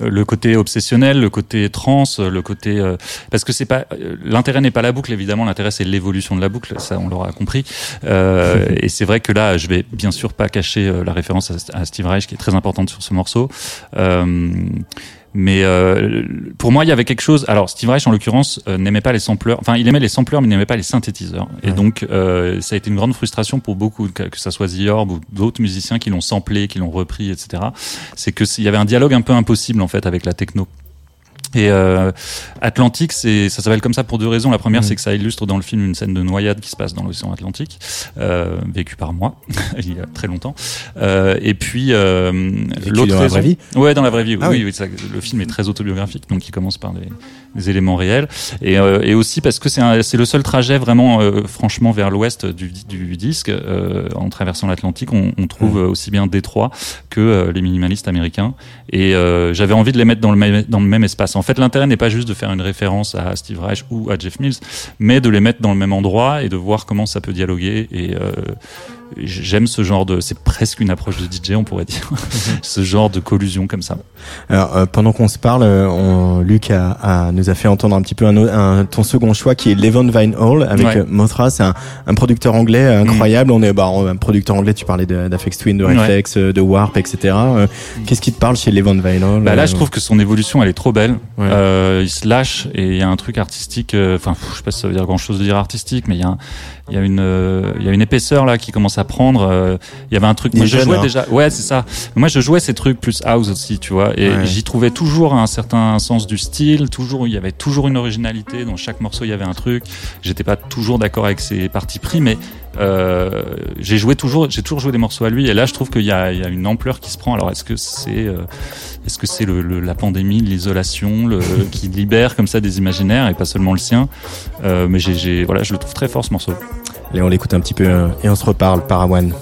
le côté obsessionnel, le côté trans, le côté euh, parce que c'est pas euh, l'intérêt n'est pas la boucle évidemment, l'intérêt c'est l'évolution de la boucle, ça on l'aura compris. Euh, et c'est vrai que là, je vais bien sûr pas cacher la référence à, Steve Reich qui est très importante sur ce morceau. Mais euh, pour moi, il y avait quelque chose. Alors, Steve Reich, en l'occurrence, euh, n'aimait pas les sampleurs. Enfin, il aimait les sampleurs, mais il n'aimait pas les synthétiseurs. Et donc, euh, ça a été une grande frustration pour beaucoup, que, que ça soit The Orb ou d'autres musiciens qui l'ont samplé, qui l'ont repris, etc. C'est que il y avait un dialogue un peu impossible en fait avec la techno. Et euh, Atlantique, c'est ça s'appelle comme ça pour deux raisons. La première, mm. c'est que ça illustre dans le film une scène de noyade qui se passe dans l'océan Atlantique, euh, vécue par moi il y a très longtemps. Euh, et puis euh, l'autre dans la vraie vie? Ouais, dans la vraie vie. Ah oui, oui, ça, le film est très autobiographique, donc il commence par des, des éléments réels. Et, euh, et aussi parce que c'est le seul trajet vraiment, euh, franchement, vers l'ouest du, du, disque, en traversant l'Atlantique, on, on, trouve mm. aussi bien Détroit que les minimalistes américains. Et j'avais envie de les mettre dans le même dans le même espace en fait, l'intérêt n'est pas juste de faire une référence à Steve Reich ou à Jeff Mills, mais de les mettre dans le même endroit et de voir comment ça peut dialoguer. Et euh, j'aime ce genre de, c'est presque une approche de DJ, on pourrait dire, ce genre de collusion comme ça. Alors euh, pendant qu'on se parle, euh, on, Luc a, a, nous a fait entendre un petit peu un, un, ton second choix qui est Levon Vine Hall avec ouais. Euh, Mothra, c'est un, un, producteur anglais incroyable. Mm. On est bah, un producteur anglais, tu parlais d'Afex Twin, de Reflex, ouais. de Warp, etc. Qu'est-ce qui te parle chez Levon Vine Hall bah Là, je trouve que son évolution, elle est trop belle. Euh, il se lâche et il y a un truc artistique. Enfin, je sais pas si ça veut dire grand chose de dire artistique, mais il y a, il y a une, il y a une épaisseur là qui commence à prendre. Euh, il y avait un truc. Moi, je jouais hein. déjà. Ouais, c'est ça. Moi, je jouais ces trucs plus house aussi, tu vois. Et j'y trouvais toujours un certain sens du style. Toujours, il y avait toujours une originalité. Dans chaque morceau, il y avait un truc. J'étais pas toujours d'accord avec ses parties pris, mais euh, j'ai joué toujours, j'ai toujours joué des morceaux à lui. Et là, je trouve qu'il y, a, une ampleur qui se prend. Alors, est-ce que c'est, euh, est-ce que c'est la pandémie, l'isolation, qui libère comme ça des imaginaires et pas seulement le sien? Euh, Mais voilà, je le trouve très fort ce morceau. Allez, on l'écoute un petit peu et on se reparle, Parawan.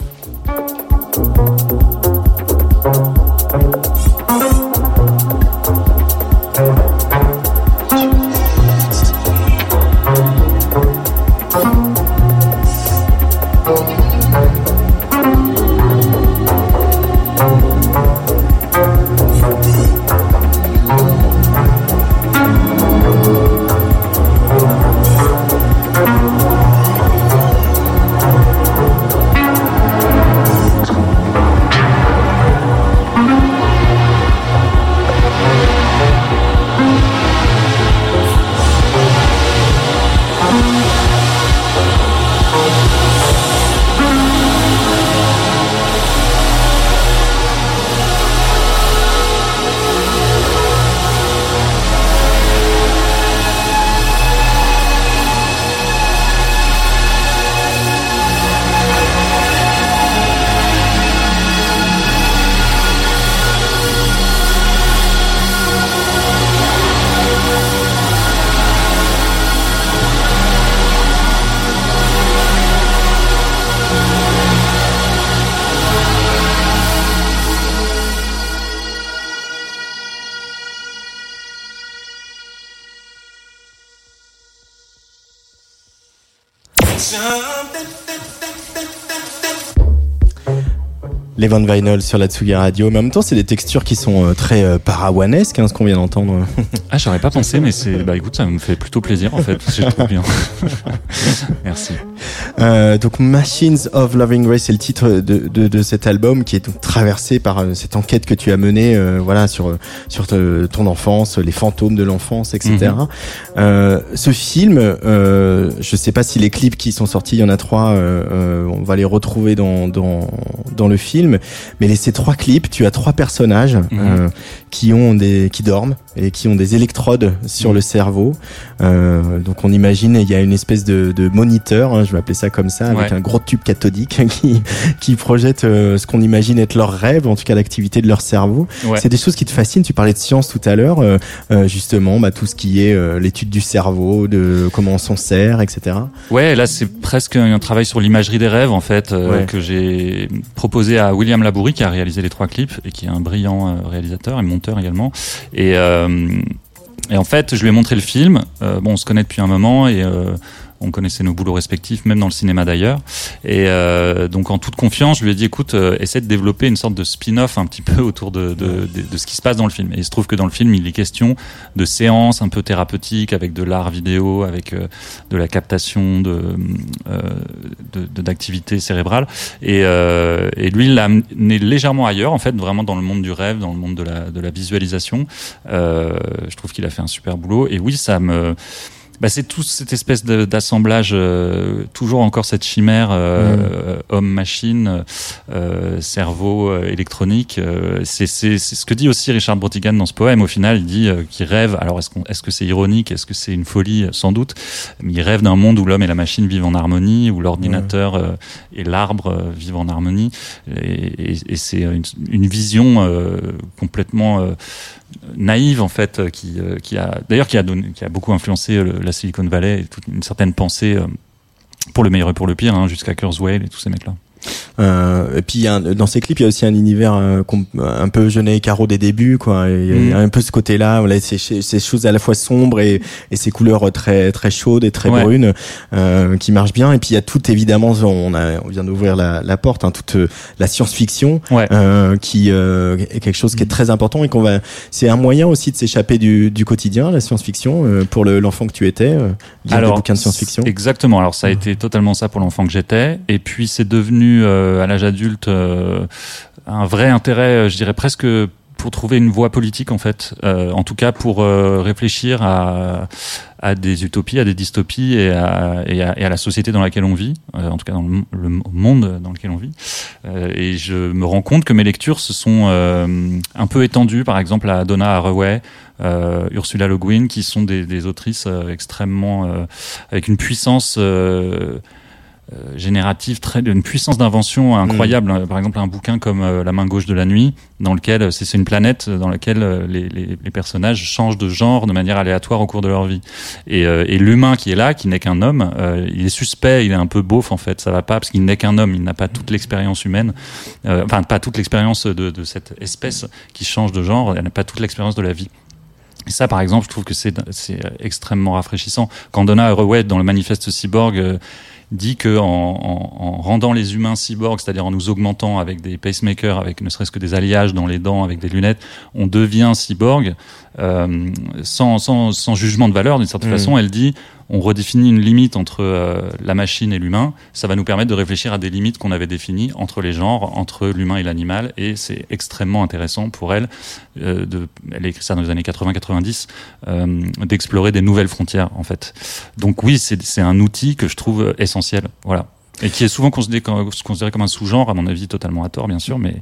Les Van Vinyl sur la Tsugi Radio. Mais en même temps, c'est des textures qui sont euh, très euh, parawanesques, hein, ce qu'on vient d'entendre. ah, j'aurais pas pensé, mais c'est, bah écoute, ça me fait plutôt plaisir en fait, c'est trop bien. Merci. Euh, donc Machines of Loving Grace, c'est le titre de, de, de, cet album qui est donc traversé par euh, cette enquête que tu as menée, euh, voilà, sur sur ton enfance, les fantômes de l'enfance, etc. Mm -hmm. ce film, je sais pas si les clips qui sont sortis, il y en a trois, on va les retrouver dans dans dans le film, mais les, ces trois clips, tu as trois personnages mm -hmm. qui ont des qui dorment et qui ont des électrodes sur le cerveau. Euh, donc on imagine il y a une espèce de, de moniteur, hein, je vais appeler ça comme ça, avec Ouais. un gros tube cathodique qui qui projette euh, ce qu'on imagine être leur rêve, en tout cas l'activité de leur cerveau. Ouais. C'est des choses qui te fascinent. Tu parlais de science tout à l'heure, euh, euh, justement, bah, tout ce qui est euh, l'étude du cerveau, de comment on s'en sert, etc. Ouais, là c'est presque un travail sur l'imagerie des rêves en fait euh, Ouais. que j'ai proposé à William Labourie qui a réalisé les trois clips et qui est un brillant réalisateur et monteur également. Et, euh, et en fait, je lui ai montré le film. Euh, bon, on se connaît depuis un moment et euh, on connaissait nos boulots respectifs, même dans le cinéma d'ailleurs. Et euh, donc en toute confiance, je lui ai dit écoute, euh, essaie de développer une sorte de spin-off un petit peu autour de, ce qui se passe dans le film. Et il se trouve que dans le film, il est question de séances un peu thérapeutiques avec de l'art vidéo, avec euh, de la captation de d'activités cérébrales. Et, lui, il l'a amené légèrement ailleurs, en fait, vraiment dans le monde du rêve, dans le monde de la, de la visualisation. Je trouve qu'il a fait un super boulot. Et oui, ça me bah, c'est toute cette espèce d'assemblage, euh, toujours encore cette chimère euh, homme-machine, euh, cerveau euh, électronique. euh, c'est ce que dit aussi Richard Brotigan dans ce poème. Au final, il dit euh, qu'il rêve. Alors, est-ce qu'on- est-ce que c'est ironique? Est-ce que c'est une folie? Sans doute. Mais il rêve d'un monde où l'homme et la machine vivent en harmonie, où l'ordinateur et l'arbre vivent en harmonie. Et, et- et c'est une, une vision euh, complètement euh, naïve en fait, euh, qui, euh, qui a d'ailleurs qui a donné, qui a beaucoup influencé euh, la Silicon Valley et toute une certaine pensée pour le meilleur et pour le pire, hein, jusqu'à Kurzweil et tous ces mecs-là. Euh, et puis il y a un- dans ces clips, il y a aussi un univers euh, com- un peu Jeunet et Caro des débuts, quoi. Il y a Mhm. un peu ce côté-là, voilà, ces, ces choses à la fois sombres et, et ces couleurs très très chaudes et très Ouais. brunes euh, qui marchent bien. Et puis il y a tout évidemment, on, a, on vient d'ouvrir la, la porte, hein, toute euh, la science-fiction Ouais. euh, qui euh, est quelque chose qui est très important et qu'on va. C'est un moyen aussi de s'échapper du, du quotidien, la science-fiction, euh, pour le- l'enfant que tu étais. Euh, lire des bouquins de science-fiction. Exactement. Alors ça a été totalement ça pour l'enfant que j'étais, et puis c'est devenu euh, à l'âge adulte euh, un vrai intérêt, euh, je dirais presque pour trouver une voie politique en fait, en tout cas pour réfléchir à, des utopies, à des dystopies et à, la société dans laquelle on vit, en tout cas dans le, monde dans lequel on vit. Et je me rends compte que mes lectures se sont un peu étendues, par exemple à Donna Haraway, Ursula Le Guin, qui sont des, autrices extrêmement avec une puissance générative, très, une puissance d'invention incroyable. Euh, Par exemple, un bouquin comme euh, La main gauche de la nuit, dans lequel euh, c'est une planète dans laquelle euh, les, les, les personnages changent de genre de manière aléatoire au cours de leur vie. Et, euh, et l'humain qui est là, qui n'est qu'un homme, euh, il est suspect, il est un peu beauf en fait. Ça va pas parce qu'il n'est qu'un homme, il n'a pas toute l'expérience humaine, euh, enfin pas toute l'expérience de, de cette espèce qui change de genre. Elle n'a pas toute l'expérience de la vie. Et ça, par exemple, je trouve que c'est c'est extrêmement rafraîchissant. Quand Donna Haraway, dans le manifeste cyborg, euh, dit que en, en, en rendant les humains cyborgs, c'est-à-dire en nous augmentant avec des pacemakers, avec ne serait-ce que des alliages dans les dents, avec des lunettes, on devient cyborg euh, sans, sans, sans jugement de valeur. D'une certaine Mhm. façon, elle dit on redéfinit une limite entre euh, la machine et l'humain. Ça va nous permettre de réfléchir à des limites qu'on avait définies entre les genres, entre l'humain et l'animal, et c'est extrêmement intéressant pour elle. euh, de, elle a écrit ça dans les années 80-90, euh, d'explorer des nouvelles frontières en fait. Donc oui, c'est c'est un outil que je trouve essentiel. Voilà. Et qui est souvent considéré comme, considéré comme un sous-genre, à mon avis, totalement à tort, bien sûr, mais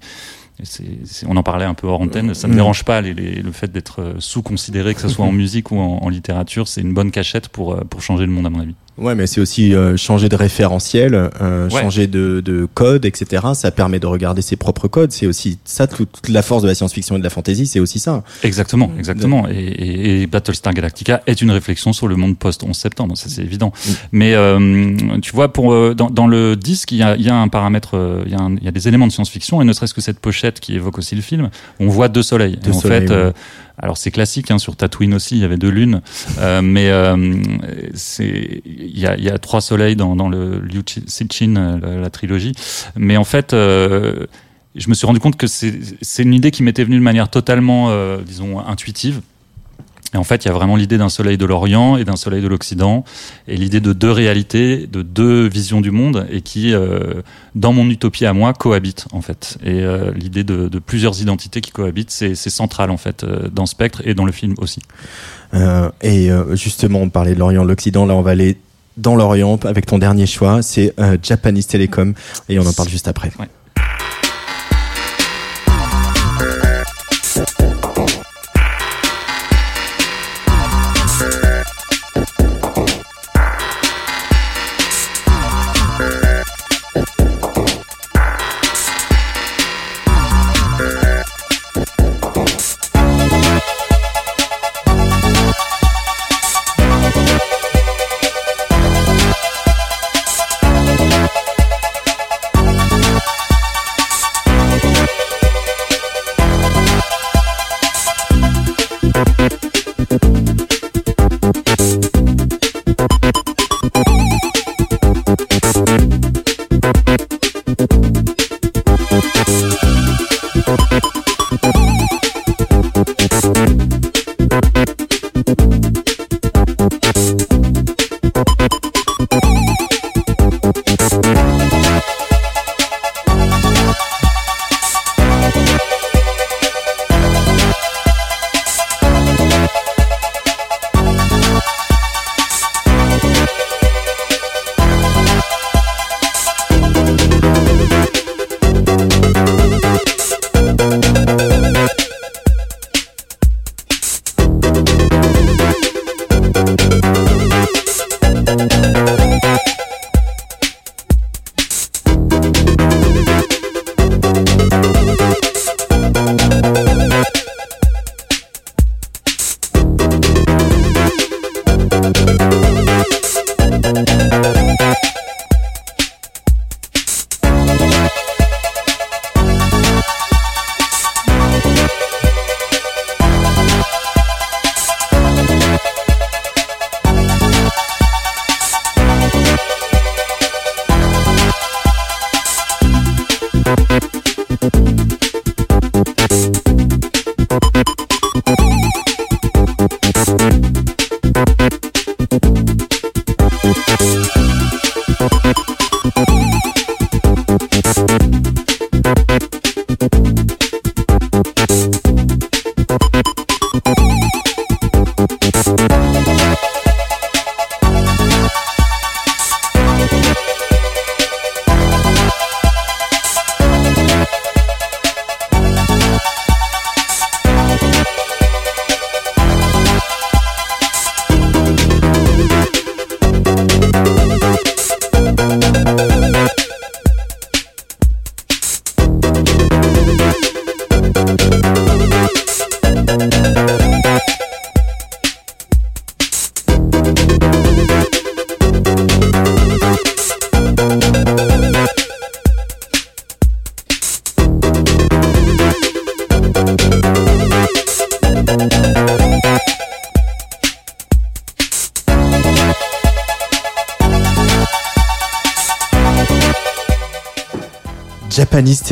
on en parlait un peu hors antenne. Ça me Mm. dérange pas les, les- le fait d'être euh, sous-considéré, que ce soit en musique ou en, en littérature. C'est une bonne cachette pour, euh, pour changer le monde, à mon avis. Ouais, mais c'est aussi euh, changer de référentiel, euh, Ouais. changer de, de code, etc. Ça permet de regarder ses propres codes. C'est aussi ça, toute, toute la force de la science-fiction et de la fantasy, c'est aussi ça. Exactement, Mm. exactement. Et, et, et Battlestar Galactica est une réflexion sur le monde post 11 septembre, ça c'est évident. Mm. Mais euh, tu vois, pour euh, dans, dans le disque, il y a, il y a un paramètre, euh, il y, a un- il y a des éléments de science-fiction, et ne serait-ce que cette pochette qui évoque aussi le film, on voit deux soleils. Deux et en soleils, fait, ouais. Alors c'est classique, hein, sur Tatooine aussi, il y avait deux lunes, euh, mais euh, il y a, y a trois soleils dans, dans le Liu Cixin, euh, la, trilogie. Mais en fait, euh, je me suis rendu compte que c'est c'est une idée qui m'était venue de manière totalement, euh, disons, intuitive. Et en fait, il y a vraiment l'idée d'un soleil de l'Orient et d'un soleil de l'Occident, et l'idée de deux réalités, de deux visions du monde, et qui, euh, dans mon utopie à moi, cohabitent en fait. Et euh, l'idée de, de plusieurs identités qui cohabitent, c'est central en fait euh, dans Spectre et dans le film aussi. Euh, et justement, on parlait de l'Orient, de l'Occident. Là, on va aller dans l'Orient avec ton dernier choix. C'est Japanese Telecom, et on en parle juste après. Ouais.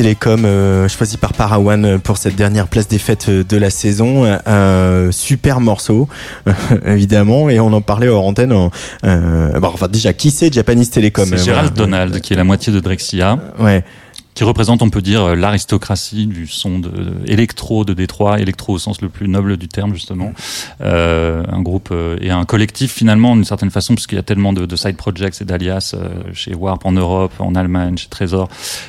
Telecom, euh, choisi par Parawan pour cette dernière place des fêtes de la saison. Un super morceau, évidemment, et on en parlait hors antenne. Euh, bon, enfin, déjà, qui c'est Japanese Telecom C'est Gérald Donald, qui est la moitié de Drexia. Ouais qui représente, on peut dire, l'aristocratie du son de, électro de Détroit, électro au sens le plus noble du terme justement, euh, un groupe euh, et un collectif finalement d'une certaine façon, puisqu'il y a tellement de, de side projects et d'alias euh, chez Warp en Europe, en Allemagne, chez Trésor,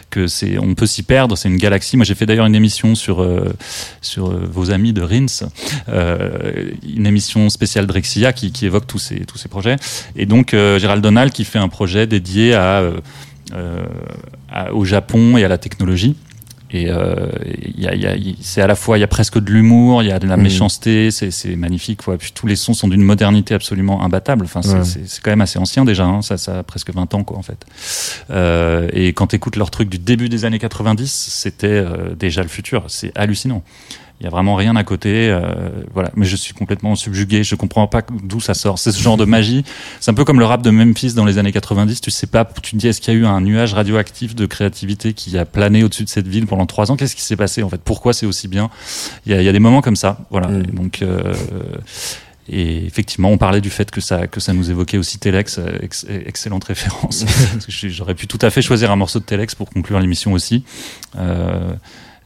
que c'est, on peut s'y perdre. C'est une galaxie. Moi, j'ai fait d'ailleurs une émission sur euh, sur vos amis de Rins, une émission spéciale Drexia qui, qui évoque tous ces tous ces projets. Et donc Gérald Donald qui fait un projet dédié à euh, au Japon et à la technologie. Et euh, c'est à la fois, il y a presque de l'humour, il y a de la mmh. méchanceté, c'est, magnifique. Quoi. Puis tous les sons sont d'une modernité absolument imbattable. Enfin, c'est, quand même assez ancien déjà, hein. ça, ça a presque 20 ans quoi, en fait. Euh, et quand tu écoutes leur truc du début des années 90, c'était euh, déjà le futur. C'est hallucinant. Il y a vraiment rien à côté, euh, voilà. Mais je suis complètement subjugué. Je comprends pas d'où ça sort. C'est ce genre de magie. C'est un peu comme le rap de Memphis dans les années 90. Tu sais pas. Tu te dis est-ce qu'il y a eu un nuage radioactif de créativité qui a plané au-dessus de cette ville pendant trois ans? Qu'est-ce qui s'est passé en fait? Pourquoi c'est aussi bien? Il y, a, il y a, des moments comme ça, voilà. Mm. donc. Euh, et effectivement, on parlait du fait que ça, que ça nous évoquait aussi Telex, euh, excellente référence. J'aurais pu tout à fait choisir un morceau de Telex pour conclure l'émission aussi. Euh,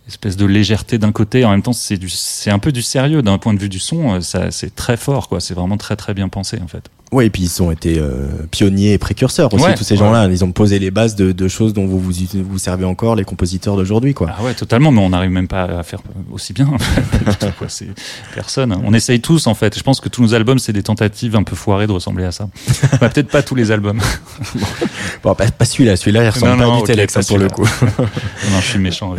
espèce de légèreté d'un côté, en même temps c'est un peu du sérieux d'un point de vue du son, euh, c'est très fort quoi, c'est vraiment très très bien pensé en fait. Ouais, et puis ils ont été euh, pionniers et précurseurs aussi, tous ces gens-là. Ils ont posé les bases de, de, choses dont vous, vous vous servez encore, les compositeurs d'aujourd'hui, quoi. Ah ouais, totalement, mais on n'arrive même pas à faire aussi bien. c'est personne. On essaye tous, en fait. Je pense que tous nos albums, c'est des tentatives un peu foirées de ressembler à ça. bah, Peut-être pas tous les albums. bon, pas, pas celui-là. Celui-là, il ressemble pas à okay, Alex, hein, pour le coup. non, je suis méchant.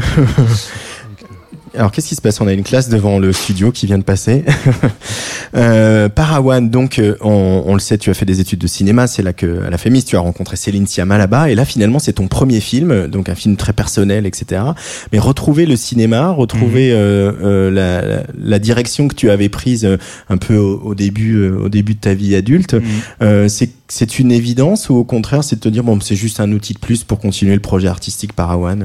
Alors qu'est-ce qui se passe? On a une classe devant le studio qui vient de passer. euh, Parawan, donc euh, on, on, le sait, tu as fait des études de cinéma, c'est là que à la Fémis tu as rencontré Céline Sciamma là-bas, et là finalement c'est ton premier film, donc un film très personnel, etc. Mais retrouver le cinéma, retrouver mhm. euh, euh, la, la, direction que tu avais prise euh, un peu au, début, au début de ta vie adulte, mhm. c'est c'est une évidence ou au contraire c'est de te dire bon c'est juste un outil de plus pour continuer le projet artistique Parawan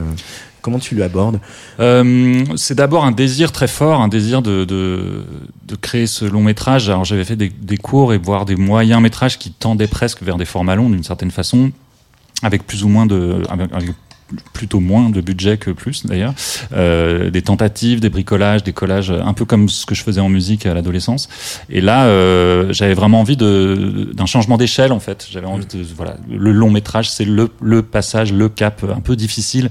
Comment tu l'abordes euh, C'est d'abord un désir très fort, un désir de, de, créer ce long métrage. Alors j'avais fait des, des, cours et voire des moyens métrages qui tendaient presque vers des formats longs d'une certaine façon, avec plus ou moins de, avec plutôt moins de budget que plus d'ailleurs, euh, des tentatives, des bricolages, des collages, un peu comme ce que je faisais en musique à l'adolescence. Et là, euh, j'avais vraiment envie d'un changement d'échelle en fait. J'avais envie de voilà, le long métrage, c'est le, le passage, le cap un peu difficile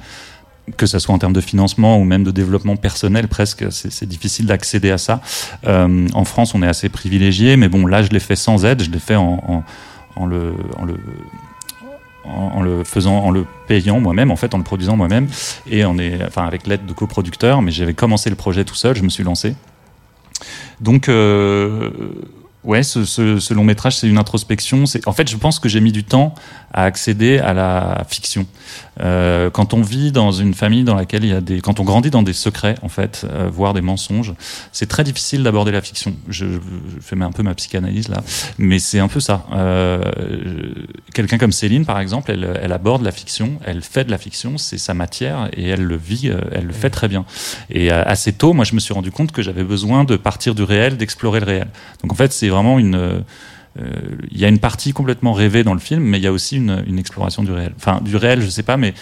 que ce soit en termes de financement ou même de développement personnel, presque, c'est difficile d'accéder à ça. Euh, en France, on est assez privilégié, mais bon, là, je l'ai fait sans aide, je l'ai fait en, le, faisant, en le payant moi-même, en fait, en le produisant moi-même, et enfin, avec l'aide de coproducteurs. Mais j'avais commencé le projet tout seul, je me suis lancé. Donc, euh, ouais, ce, long métrage, c'est une introspection. En fait, je pense que j'ai mis du temps à accéder à la fiction. Euh, quand on vit dans une famille dans laquelle il y a des, quand on grandit dans des secrets en fait, euh, voire des mensonges, c'est très difficile d'aborder la fiction. Je, je, fais un peu ma psychanalyse là, mais c'est un peu ça. Euh, Quelqu'un comme Céline par exemple, elle, elle, aborde la fiction, elle fait de la fiction, c'est sa matière et elle le vit, euh, elle le fait très bien. Et euh, assez tôt, moi je me suis rendu compte que j'avais besoin de partir du réel, d'explorer le réel. Donc en fait c'est vraiment une il euh, y a une partie complètement rêvée dans le film, mais il y a aussi une, une, exploration du réel. Enfin, du réel, je sais pas, mais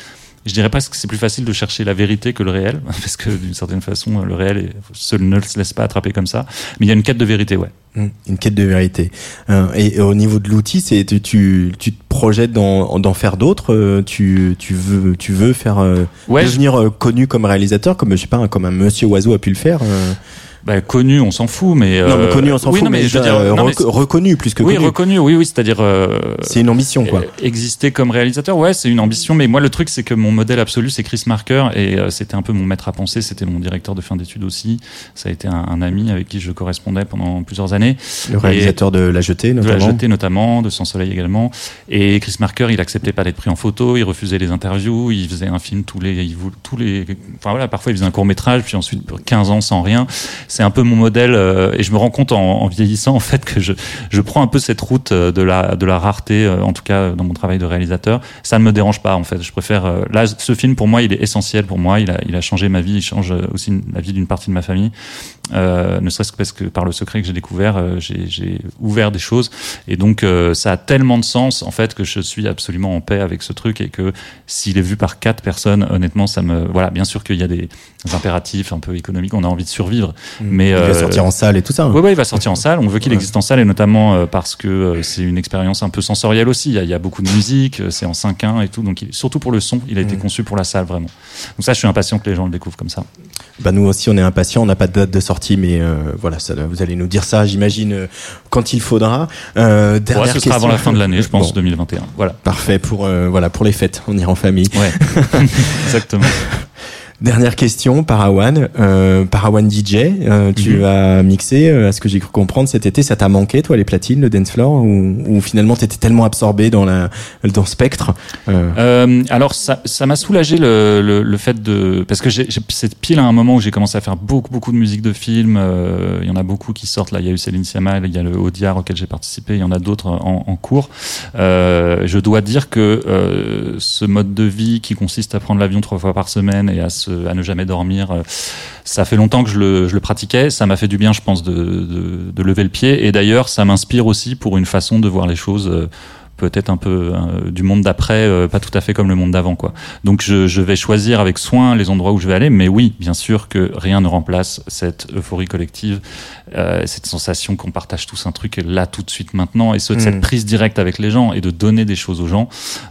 je dirais presque que c'est plus facile de chercher la vérité que le réel, parce que d'une certaine façon, le réel est, seul ne se laisse pas attraper comme ça. Mais il y a une quête de vérité, ouais. Une quête de vérité. Euh, et, au niveau de l'outil, c'est tu, tu, tu, te projettes d'en faire d'autres. Euh, tu, tu veux tu veux faire ouais, devenir connu comme réalisateur, comme je sais pas, comme un Monsieur Oiseau a pu le faire. Bah, connu, on s'en fout, mais non, mais euh, connu, on s'en fout, mais, je veux dire, euh, reconnu plus que oui, reconnu, oui, oui, c'est-à-dire euh, c'est une ambition, quoi. Exister comme réalisateur, ouais, c'est une ambition, mais moi le truc, c'est que mon modèle absolu, c'est Chris Marker, et c'était un peu mon maître à penser, c'était mon directeur de fin d'études aussi. Ça a été un, ami avec qui je correspondais pendant plusieurs années. Le réalisateur de La Jetée, notamment. De La Jetée, notamment, de Sans Soleil également. Et Chris Marker, il acceptait pas d'être pris en photo, il refusait les interviews, il faisait un film tous les, il, tous les, enfin voilà, parfois il faisait un court métrage, puis ensuite 15 ans sans rien c'est un peu mon modèle et je me rends compte en, en, vieillissant en fait que je, je prends un peu cette route de la, de la rareté, en tout cas dans mon travail de réalisateur. Ça ne me dérange pas en fait. Je préfère là ce film pour moi il est essentiel pour moi. Il a, il a changé ma vie, il change aussi la vie d'une partie de ma famille. Euh, ne serait-ce que parce que par le secret que j'ai découvert, euh, j'ai ouvert des choses. Et donc, euh, ça a tellement de sens, en fait, que je suis absolument en paix avec ce truc et que s'il est vu par quatre personnes, honnêtement, ça me. Voilà, bien sûr qu'il y a des impératifs un peu économiques, on a envie de survivre. Mais, il va sortir en salle et tout ça. Oui, ouais, il va sortir en salle. On veut qu'il existe en salle et notamment parce que c'est une expérience un peu sensorielle aussi. Il y a, il y a beaucoup de musique, c'est en 5-1 et tout. Donc, surtout pour le son, il a été mmh. conçu pour la salle, vraiment. Donc, ça, je suis impatient que les gens le découvrent comme ça. Bah, nous aussi, on est impatients. On n'a pas de date de sortie, mais voilà, ça, vous allez nous dire ça, j'imagine, euh, quand il faudra. Euh, dernière ouais, ce sera avant la fin de l'année, je pense, 2021. Voilà. Parfait pour euh, voilà pour les fêtes. On ira en famille. Ouais, exactement. Dernière question, Parawan. Euh, Parawan DJ, euh, tu mhm. as mixé, euh, à ce que j'ai cru comprendre cet été, ça t'a manqué, toi, les platines, le dance floor, ou, ou finalement t'étais tellement absorbé dans la dans Spectre euh... euh alors ça ça m'a soulagé le, le, le, fait de parce que c'est pile à un moment où j'ai commencé à faire beaucoup beaucoup de musique de film. Il y en a beaucoup qui sortent là. Il y a eu Céline Sciamma, il y a le Audiard auquel j'ai participé, il y en a d'autres en, en, cours. je dois dire que ce mode de vie qui consiste à prendre l'avion trois fois par semaine et à se à ne jamais dormir. Euh, ça fait longtemps que je le, pratiquais. Ça m'a fait du bien, je pense, de, lever le pied. Et d'ailleurs, ça m'inspire aussi pour une façon de voir les choses euh, peut-être un peu euh, du monde d'après, euh, pas tout à fait comme le monde d'avant, quoi. Donc je, vais choisir avec soin les endroits où je vais aller, mais oui, bien sûr que rien ne remplace cette euphorie collective, euh, cette sensation qu'on partage tous un truc là tout de suite maintenant, et ce, cette mm. prise directe avec les gens et de donner des choses aux gens.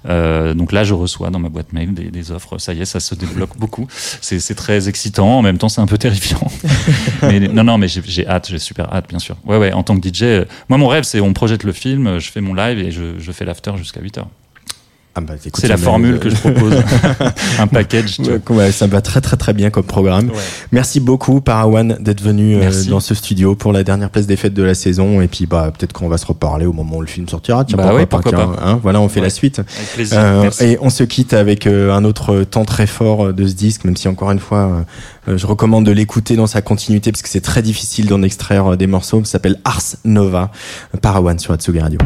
Euh, donc là, je reçois dans ma boîte mail des, des offres. Ça y est, ça se débloque beaucoup. C'est très excitant. En même temps, c'est un peu terrifiant. mais non, non, mais j'ai hâte, j'ai super hâte, bien sûr. Ouais, ouais. En tant que DJ, moi, mon rêve, c'est on projette le film, je fais mon live et je, je fais l'after jusqu'à 8 heures. Ah bah, c'est la formule que je propose, un package. Ouais, ça va très très très bien comme programme. Merci beaucoup Parawan d'être venu euh, dans ce studio pour la dernière place des fêtes de la saison et puis bah peut-être qu'on va se reparler au moment où le film sortira. Tiens, bah pourquoi, pas, hein, voilà, on fait la suite. Avec plaisir. Euh, et on se quitte avec euh, un autre temps très fort de ce disque, même si encore une fois je recommande de l'écouter dans sa continuité parce que c'est très difficile d'en extraire des morceaux. Ça s'appelle Ars Nova, Parawan sur Atsugi Radio.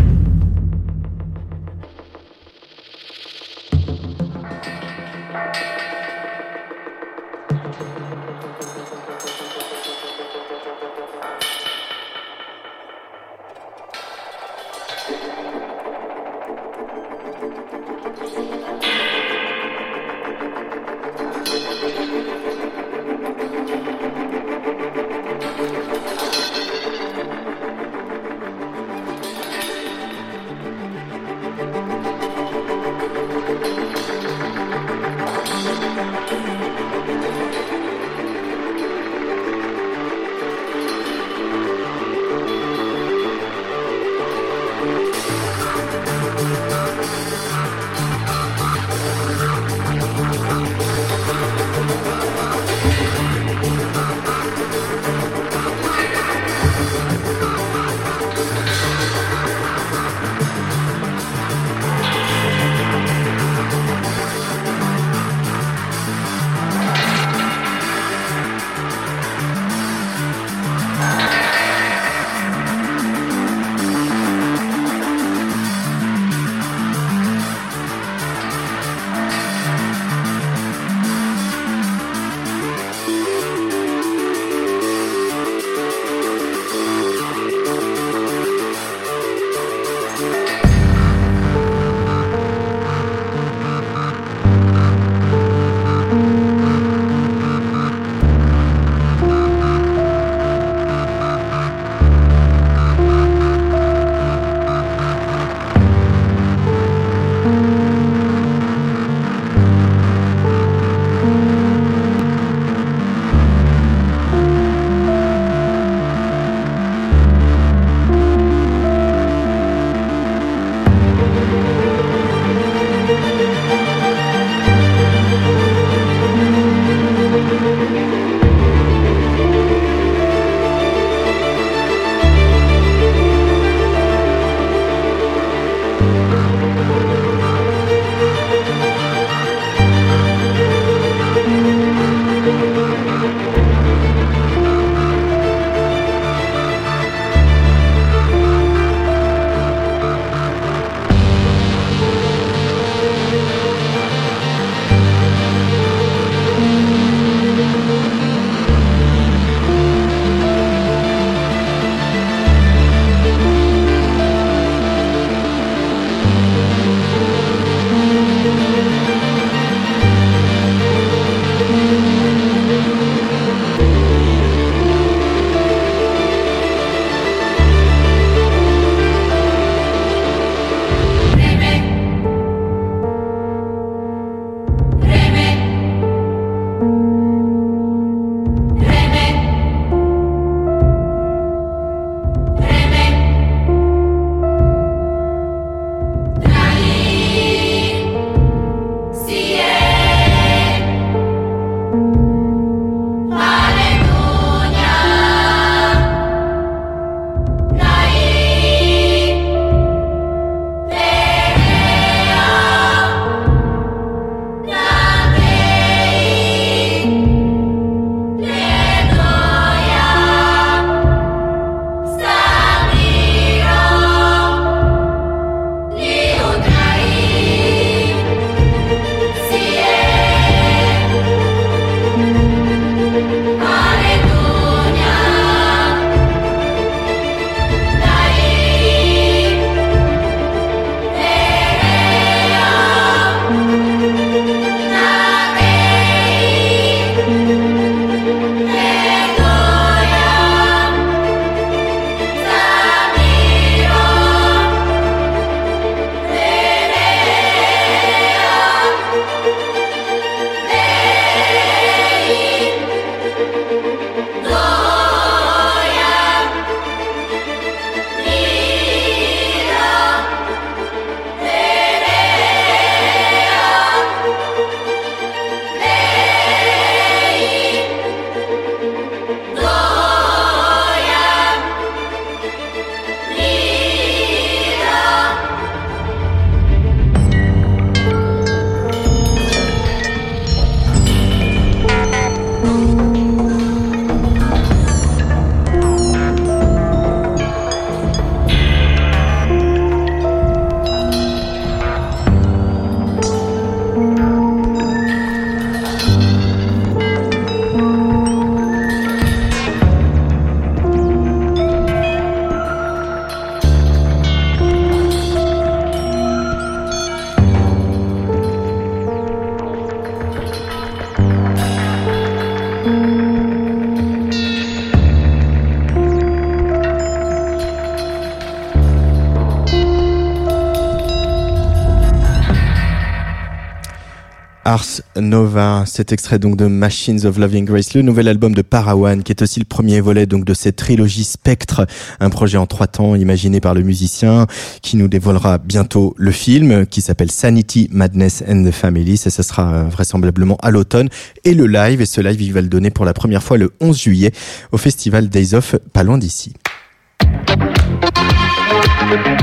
Ars Nova, cet extrait donc de Machines of Loving Grace, le nouvel album de Parawan, qui est aussi le premier volet donc de cette trilogie Spectre, un projet en trois temps imaginé par le musicien, qui nous dévoilera bientôt le film, qui s'appelle Sanity, Madness and the Family. Ça, ça sera euh, vraisemblablement à l'automne. Et le live, et ce live, il va le donner pour la première fois le 11 juillet au festival Days of, pas loin d'ici.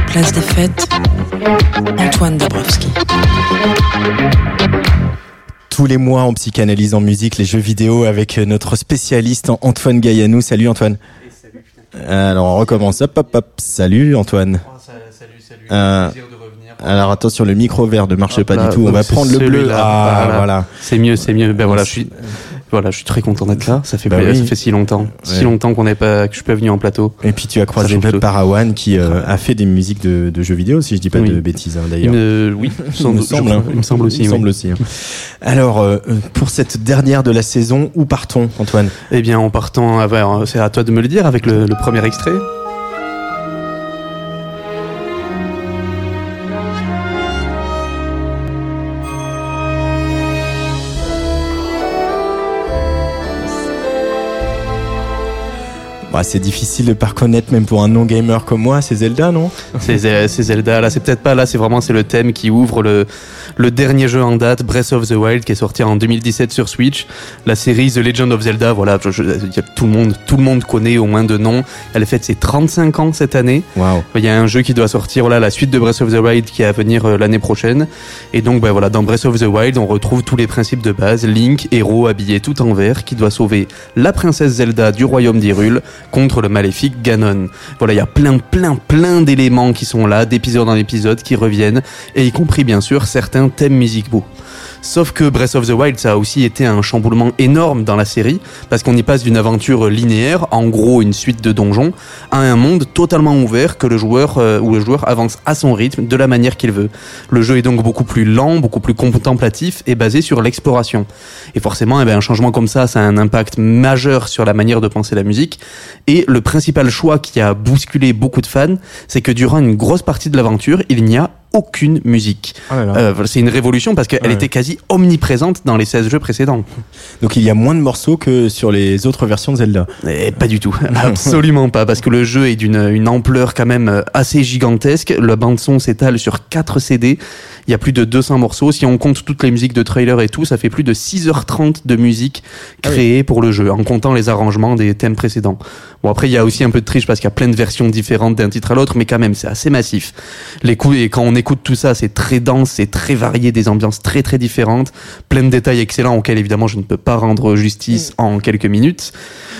Place des fêtes, Antoine Dabrowski. Tous les mois, on psychanalyse en musique les jeux vidéo avec notre spécialiste Antoine Gaillanou. Salut Antoine. Alors on recommence. Hop, hop, hop. Salut Antoine. salut, salut. Euh, Plaisir de revenir. Alors attention, le micro vert ne marche Hop pas là, du tout. On va prendre le bleu. Ah, voilà. C'est mieux, c'est mieux. Ben voilà, je suis, voilà, je suis très content d'être là. Ça fait, Bah oui. ça fait si longtemps, si longtemps qu'on n'est pas, que je suis pas venu en plateau. Et puis tu as croisé tout. Parawan qui euh, a fait des musiques de, de jeux vidéo, si je dis pas Oui. de bêtises hein, Il d'ailleurs. oui, Il me semble, hein. il me semble aussi. Il me oui. semble aussi. hein. Alors, euh, pour cette dernière de la saison, où partons, Antoine? Eh bien, en partant, ah c'est à toi de me le dire avec le, le premier extrait. Bah, C'est difficile de pas reconnaître, même pour un non-gamer comme moi, c'est Zelda, non? C'est Ze- c'est Zelda. Là, c'est peut-être pas là. C'est vraiment c'est le thème qui ouvre le le dernier jeu en date, Breath of the Wild, qui est sorti en 2017 sur Switch. La série The Legend of Zelda. Voilà, je- je- tout le monde tout le monde connaît au moins de nom. Elle fête ses 35 ans cette année. Waouh. Il y a un jeu qui doit sortir, voilà, la suite de Breath of the Wild qui est à venir euh, l'année prochaine. Et donc, bah, voilà, dans Breath of the Wild, on retrouve tous les principes de base. Link, héros habillé tout en vert, qui doit sauver la princesse Zelda du royaume d'Hyrule contre le maléfique Ganon. Voilà, il y a plein, plein, plein d'éléments qui sont là, d'épisode en épisode, qui reviennent, et y compris, bien sûr, certains thèmes musicaux. Sauf que Breath of the Wild, ça a aussi été un chamboulement énorme dans la série, parce qu'on y passe d'une aventure linéaire, en gros une suite de donjons, à un monde totalement ouvert que le joueur euh, où le joueur avance à son rythme, de la manière qu'il veut. Le jeu est donc beaucoup plus lent, beaucoup plus contemplatif et basé sur l'exploration. Et forcément, eh ben, un changement comme ça, ça a un impact majeur sur la manière de penser la musique. Et le principal choix qui a bousculé beaucoup de fans, c'est que durant une grosse partie de l'aventure, il n'y a aucune musique. Oh là. Euh, c'est une révolution parce qu'elle Ouais. était quasi omniprésente dans les 16 jeux précédents. Donc il y a moins de morceaux que sur les autres versions de Zelda. Eh, pas du tout, absolument pas, parce que le jeu est d'une une ampleur quand même euh, assez gigantesque. La bande son s'étale sur 4 CD. Il y a plus de 200 morceaux. Si on compte toutes les musiques de trailer et tout, ça fait plus de 6h30 de musique créée pour le jeu, en comptant les arrangements des thèmes précédents. Bon après, il y a aussi un peu de triche parce qu'il y a plein de versions différentes d'un titre à l'autre, mais quand même, c'est assez massif. Les coups et quand on écoute tout ça, c'est très dense, c'est très varié, des ambiances très très différentes, plein de détails excellents auxquels évidemment je ne peux pas rendre justice en quelques minutes.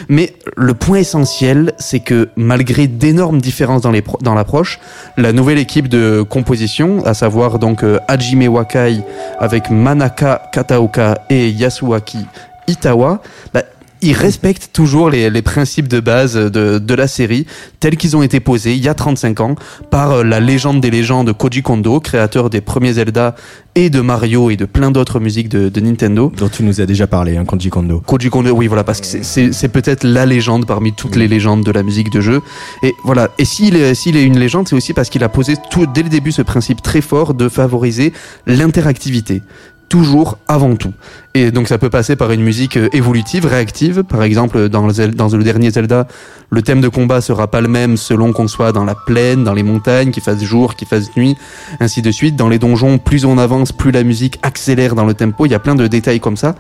Mais le point essentiel, c'est que malgré d'énormes différences dans les pro- dans l'approche, la nouvelle équipe de composition, à savoir donc euh, Hajime Wakai avec Manaka Kataoka et Yasuaki Itawa, bah, ils respectent toujours les, les principes de base de, de la série tels qu'ils ont été posés il y a 35 ans par euh, la légende des légendes Koji Kondo, créateur des premiers Zelda et de Mario et de plein d'autres musiques de, de Nintendo. Dont tu nous as déjà parlé, hein, Koji Kondo. Koji Kondo, oui, voilà, parce que c'est- peut-être la légende parmi toutes les légendes de la musique de jeu. Et voilà. Et s'il est, s'il est une légende, c'est aussi parce qu'il a posé tout, dès le début ce principe très fort de favoriser l'interactivité. Toujours avant tout. Et donc ça peut passer par une musique euh, évolutive, réactive. Par exemple, dans le, dernier Zelda, le thème de combat sera pas le même selon qu'on soit dans la plaine, dans les montagnes, qu'il fasse jour, qu'il fasse nuit, ainsi de suite. Dans les donjons, plus on avance, plus la musique accélère dans le tempo. Il y a plein de détails comme ça.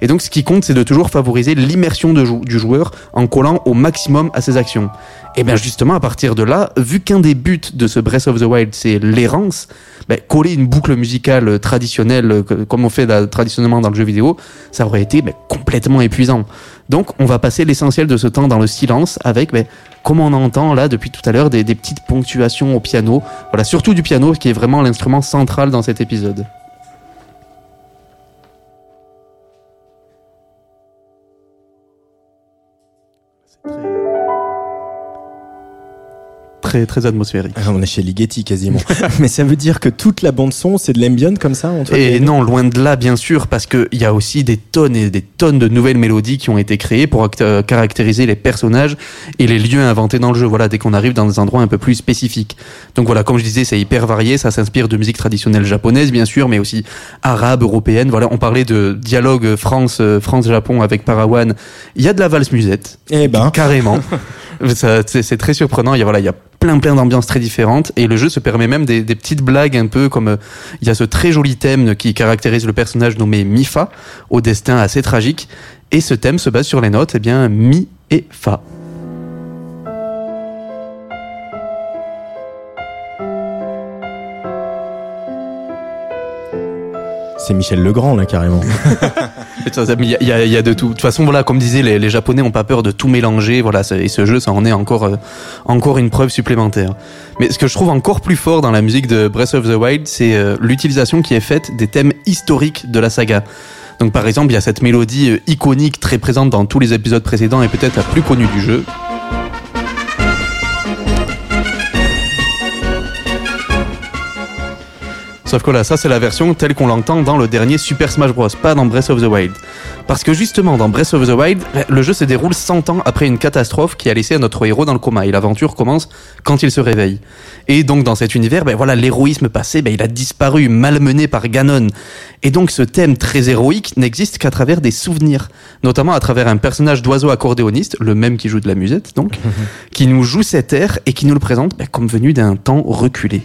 Et donc, ce qui compte, c'est de toujours favoriser l'immersion du joueur en collant au maximum à ses actions. Et bien, justement, à partir de là, vu qu'un des buts de ce Breath of the Wild, c'est l'errance, ben, coller une boucle musicale traditionnelle, comme on fait traditionnellement dans le jeu vidéo, ça aurait été complètement épuisant. Donc, on va passer l'essentiel de ce temps dans le silence avec, comme on entend là depuis tout à l'heure, des, petites ponctuations au piano. Voilà, surtout du piano, qui est vraiment l'instrument central dans cet épisode. Très atmosphérique. Ah, on est chez Ligeti quasiment. Mais ça veut dire que toute la bande son, c'est de l'ambient comme ça Antoine Et non, loin de là, bien sûr, parce qu'il y a aussi des tonnes et des tonnes de nouvelles mélodies qui ont été créées pour euh, caractériser les personnages et les lieux inventés dans le jeu. Voilà, dès qu'on arrive dans des endroits un peu plus spécifiques. Donc voilà, comme je disais, c'est hyper varié. Ça s'inspire de musique traditionnelle japonaise, bien sûr, mais aussi arabe, européenne. Voilà, on parlait de dialogue France euh, France Japon avec Parawan. Il y a de la valse musette. Eh ben, carrément. c'est très surprenant. Il y a voilà, il y a plein plein d'ambiances très différentes et le jeu se permet même des, petites blagues un peu comme euh, il y a ce très joli thème qui caractérise le personnage nommé Mifa au destin assez tragique et ce thème se base sur les notes eh bien mi et fa. C'est Michel Legrand, là, carrément. Il y, y, a de tout. De toute façon, voilà, comme disait, les, les Japonais ont pas peur de tout mélanger. Voilà, et ce jeu, ça en est encore, euh, encore une preuve supplémentaire. Mais ce que je trouve encore plus fort dans la musique de Breath of the Wild, c'est euh, l'utilisation qui est faite des thèmes historiques de la saga. Donc, par exemple, il y a cette mélodie euh, iconique très présente dans tous les épisodes précédents et peut-être la plus connue du jeu. Sauf que là, ça c'est la version telle qu'on l'entend dans le dernier Super Smash Bros, pas dans Breath of the Wild. Parce que justement, dans Breath of the Wild, le jeu se déroule 100 ans après une catastrophe qui a laissé notre héros dans le coma, et l'aventure commence quand il se réveille. Et donc dans cet univers, ben voilà, l'héroïsme passé, ben il a disparu, malmené par Ganon. Et donc ce thème très héroïque n'existe qu'à travers des souvenirs, notamment à travers un personnage d'oiseau accordéoniste, le même qui joue de la musette donc, qui nous joue cet air et qui nous le présente ben, comme venu d'un temps reculé.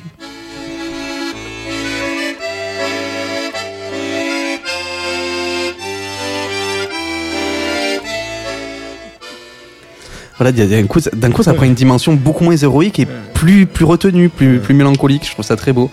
Voilà, d'un coup, d'un coup, ça prend une dimension beaucoup moins héroïque et plus, plus retenue, plus, plus mélancolique. Je trouve ça très beau.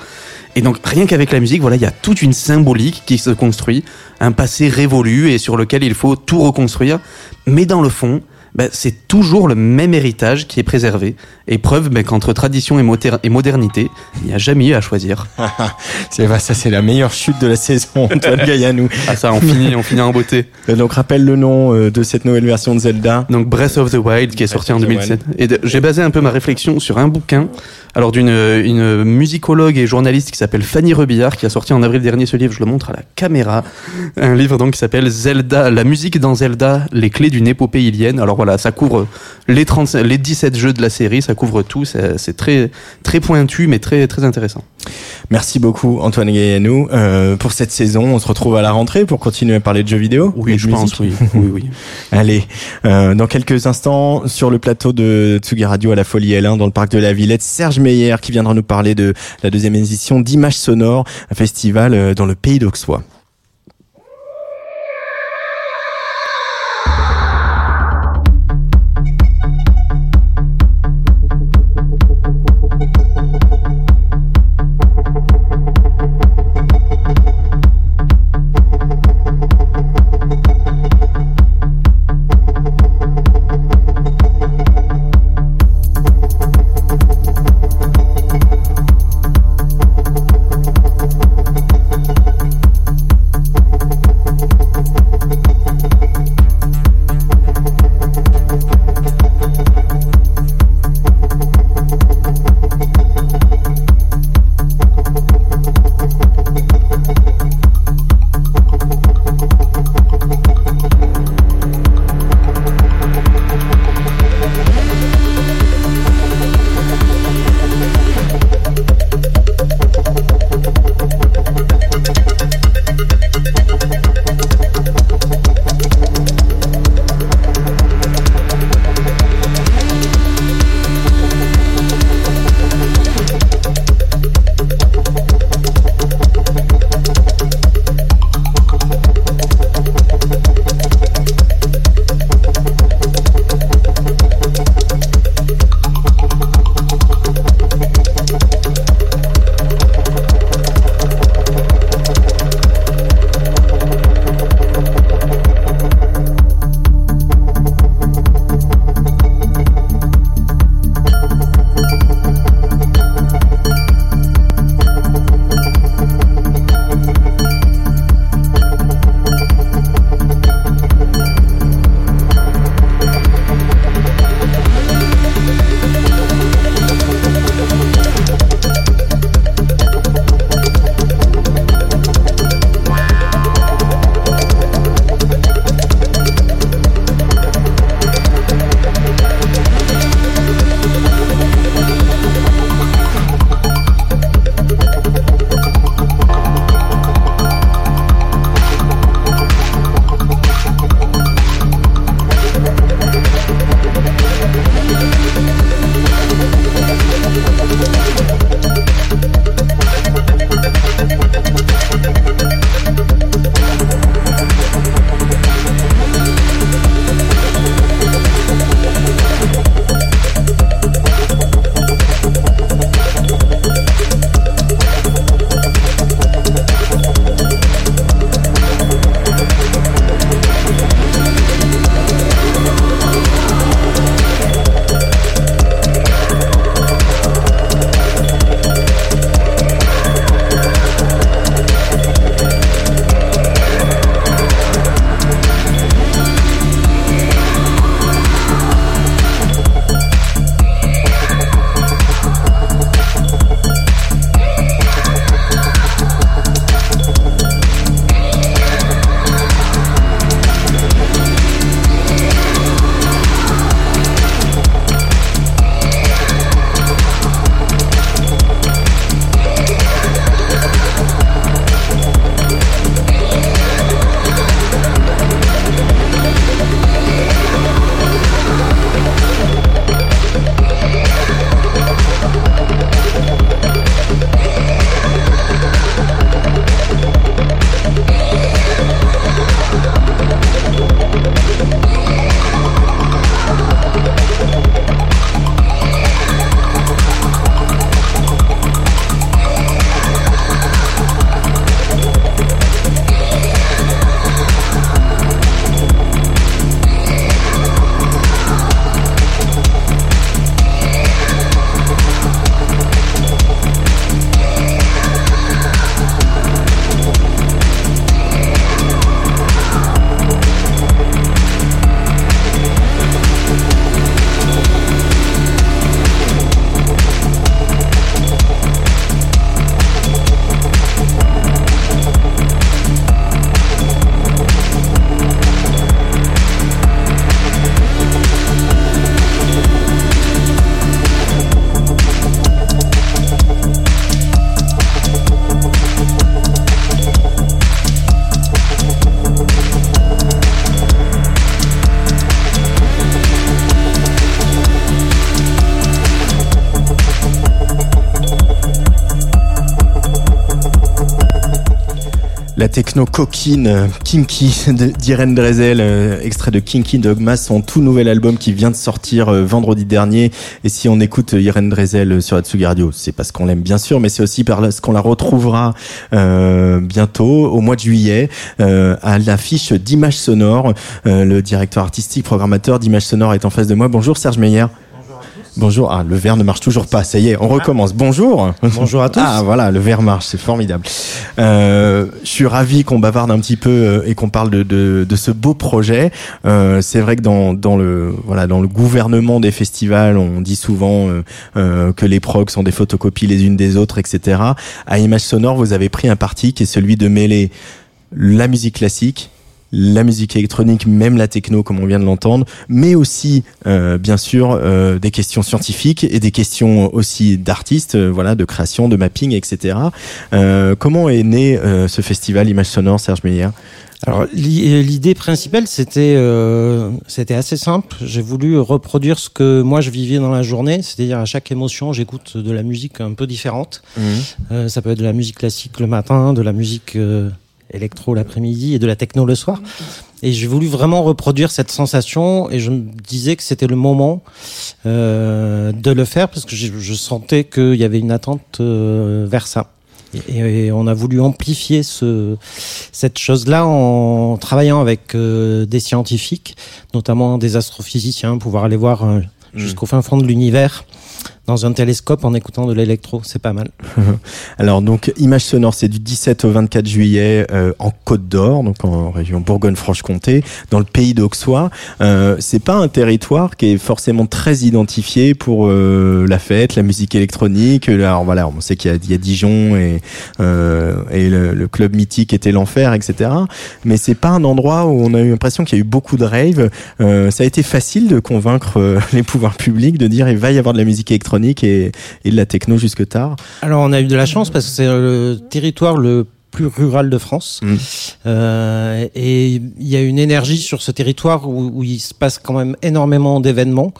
Et donc, rien qu'avec la musique, voilà, il y a toute une symbolique qui se construit, un passé révolu et sur lequel il faut tout reconstruire. Mais dans le fond, ben, c'est toujours le même héritage qui est préservé. Et preuve ben, qu'entre tradition et, modernité, il n'y a jamais eu à choisir. c'est ça, c'est la meilleure chute de la saison, Antoine Gaillanou. ah ça, on finit, on finit en beauté. Euh, donc rappelle le nom euh, de cette nouvelle version de Zelda. Donc Breath of the Wild qui est sorti en 2007. Et j'ai basé un peu ma réflexion sur un bouquin alors d'une une musicologue et journaliste qui s'appelle Fanny Rebillard qui a sorti en avril dernier ce livre, je le montre à la caméra, un livre donc qui s'appelle Zelda, la musique dans Zelda, les clés d'une épopée ilienne. Alors voilà, ça couvre les 30, les 17 jeux de la série, ça couvre tout, c'est très très pointu mais très très intéressant. Merci beaucoup Antoine Gaillanou euh, pour cette saison. On se retrouve à la rentrée pour continuer à parler de jeux vidéo. Oui, je pense. Oui, oui, oui. Allez, euh, dans quelques instants sur le plateau de Tsugi Radio à la Folie L1 dans le parc de la Villette, Serge Meyer qui viendra nous parler de la deuxième édition d'Images Sonores, un festival euh, dans le pays d'Auxois. Techno coquine, euh, Kinky d'Irene Drezel, euh, extrait de Kinky Dogma, son tout nouvel album qui vient de sortir euh, vendredi dernier. Et si on écoute Irene Drezel sur Atsugi Radio, c'est parce qu'on l'aime bien sûr, mais c'est aussi parce qu'on la retrouvera bientôt, au mois de juillet, à l'affiche d'Images Sonore. le directeur artistique, programmateur d'Images Sonore est en face de moi. Bonjour Serge Meyer. Bonjour. Ah, le verre ne marche toujours pas. Ça y est, on recommence. Bonjour. Bonjour à tous. Ah, voilà, le verre marche. C'est formidable. Euh, je suis ravi qu'on bavarde un petit peu euh, et qu'on parle de, de, de, ce beau projet. Euh, c'est vrai que dans, dans le voilà dans le gouvernement des festivals, on dit souvent euh, euh que les progs sont des photocopies les unes des autres, etc. À Image Sonore, vous avez pris un parti qui est celui de mêler la musique classique la musique électronique, même la techno comme on vient de l'entendre, mais aussi euh, bien sûr euh, des questions scientifiques et des questions aussi d'artistes, euh, voilà, de création, de mapping, etc. comment est né ce festival Image Sonore, Serge Meyer? Alors l'idée principale c'était c'était assez simple. J'ai voulu reproduire ce que moi je vivais dans la journée, c'est-à-dire à chaque émotion j'écoute de la musique un peu différente. Mmh. ça peut être de la musique classique le matin, de la musique électro l'après-midi et de la techno le soir. Et j'ai voulu vraiment reproduire cette sensation et je me disais que c'était le moment euh, de le faire parce que je, sentais qu'il y avait une attente euh, vers ça. Et, on a voulu amplifier ce, cette chose-là en travaillant avec euh, des scientifiques, notamment des astrophysiciens, pouvoir aller voir euh, mmh. jusqu'au fin fond de l'univers dans un télescope en écoutant de l'électro, c'est pas mal. Alors donc Image Sonore, c'est du 17 au 24 juillet euh, en Côte d'Or, donc en région Bourgogne-Franche-Comté, dans le pays d'Auxois. Euh, c'est pas un territoire qui est forcément très identifié pour euh, la fête, la musique électronique. Alors voilà, on sait qu'il y, y, a Dijon et, euh, et le, le, club mythique était l'enfer, etc. Mais c'est pas un endroit où on a eu l'impression qu'il y a eu beaucoup de raves. Euh, ça a été facile de convaincre les pouvoirs publics de dire il va y avoir de la musique électronique et, de la techno jusque tard Alors on a eu de la chance parce que c'est le territoire le plus rural de France. Mmh. Euh, et il y a une énergie sur ce territoire où, il se passe quand même énormément d'événements.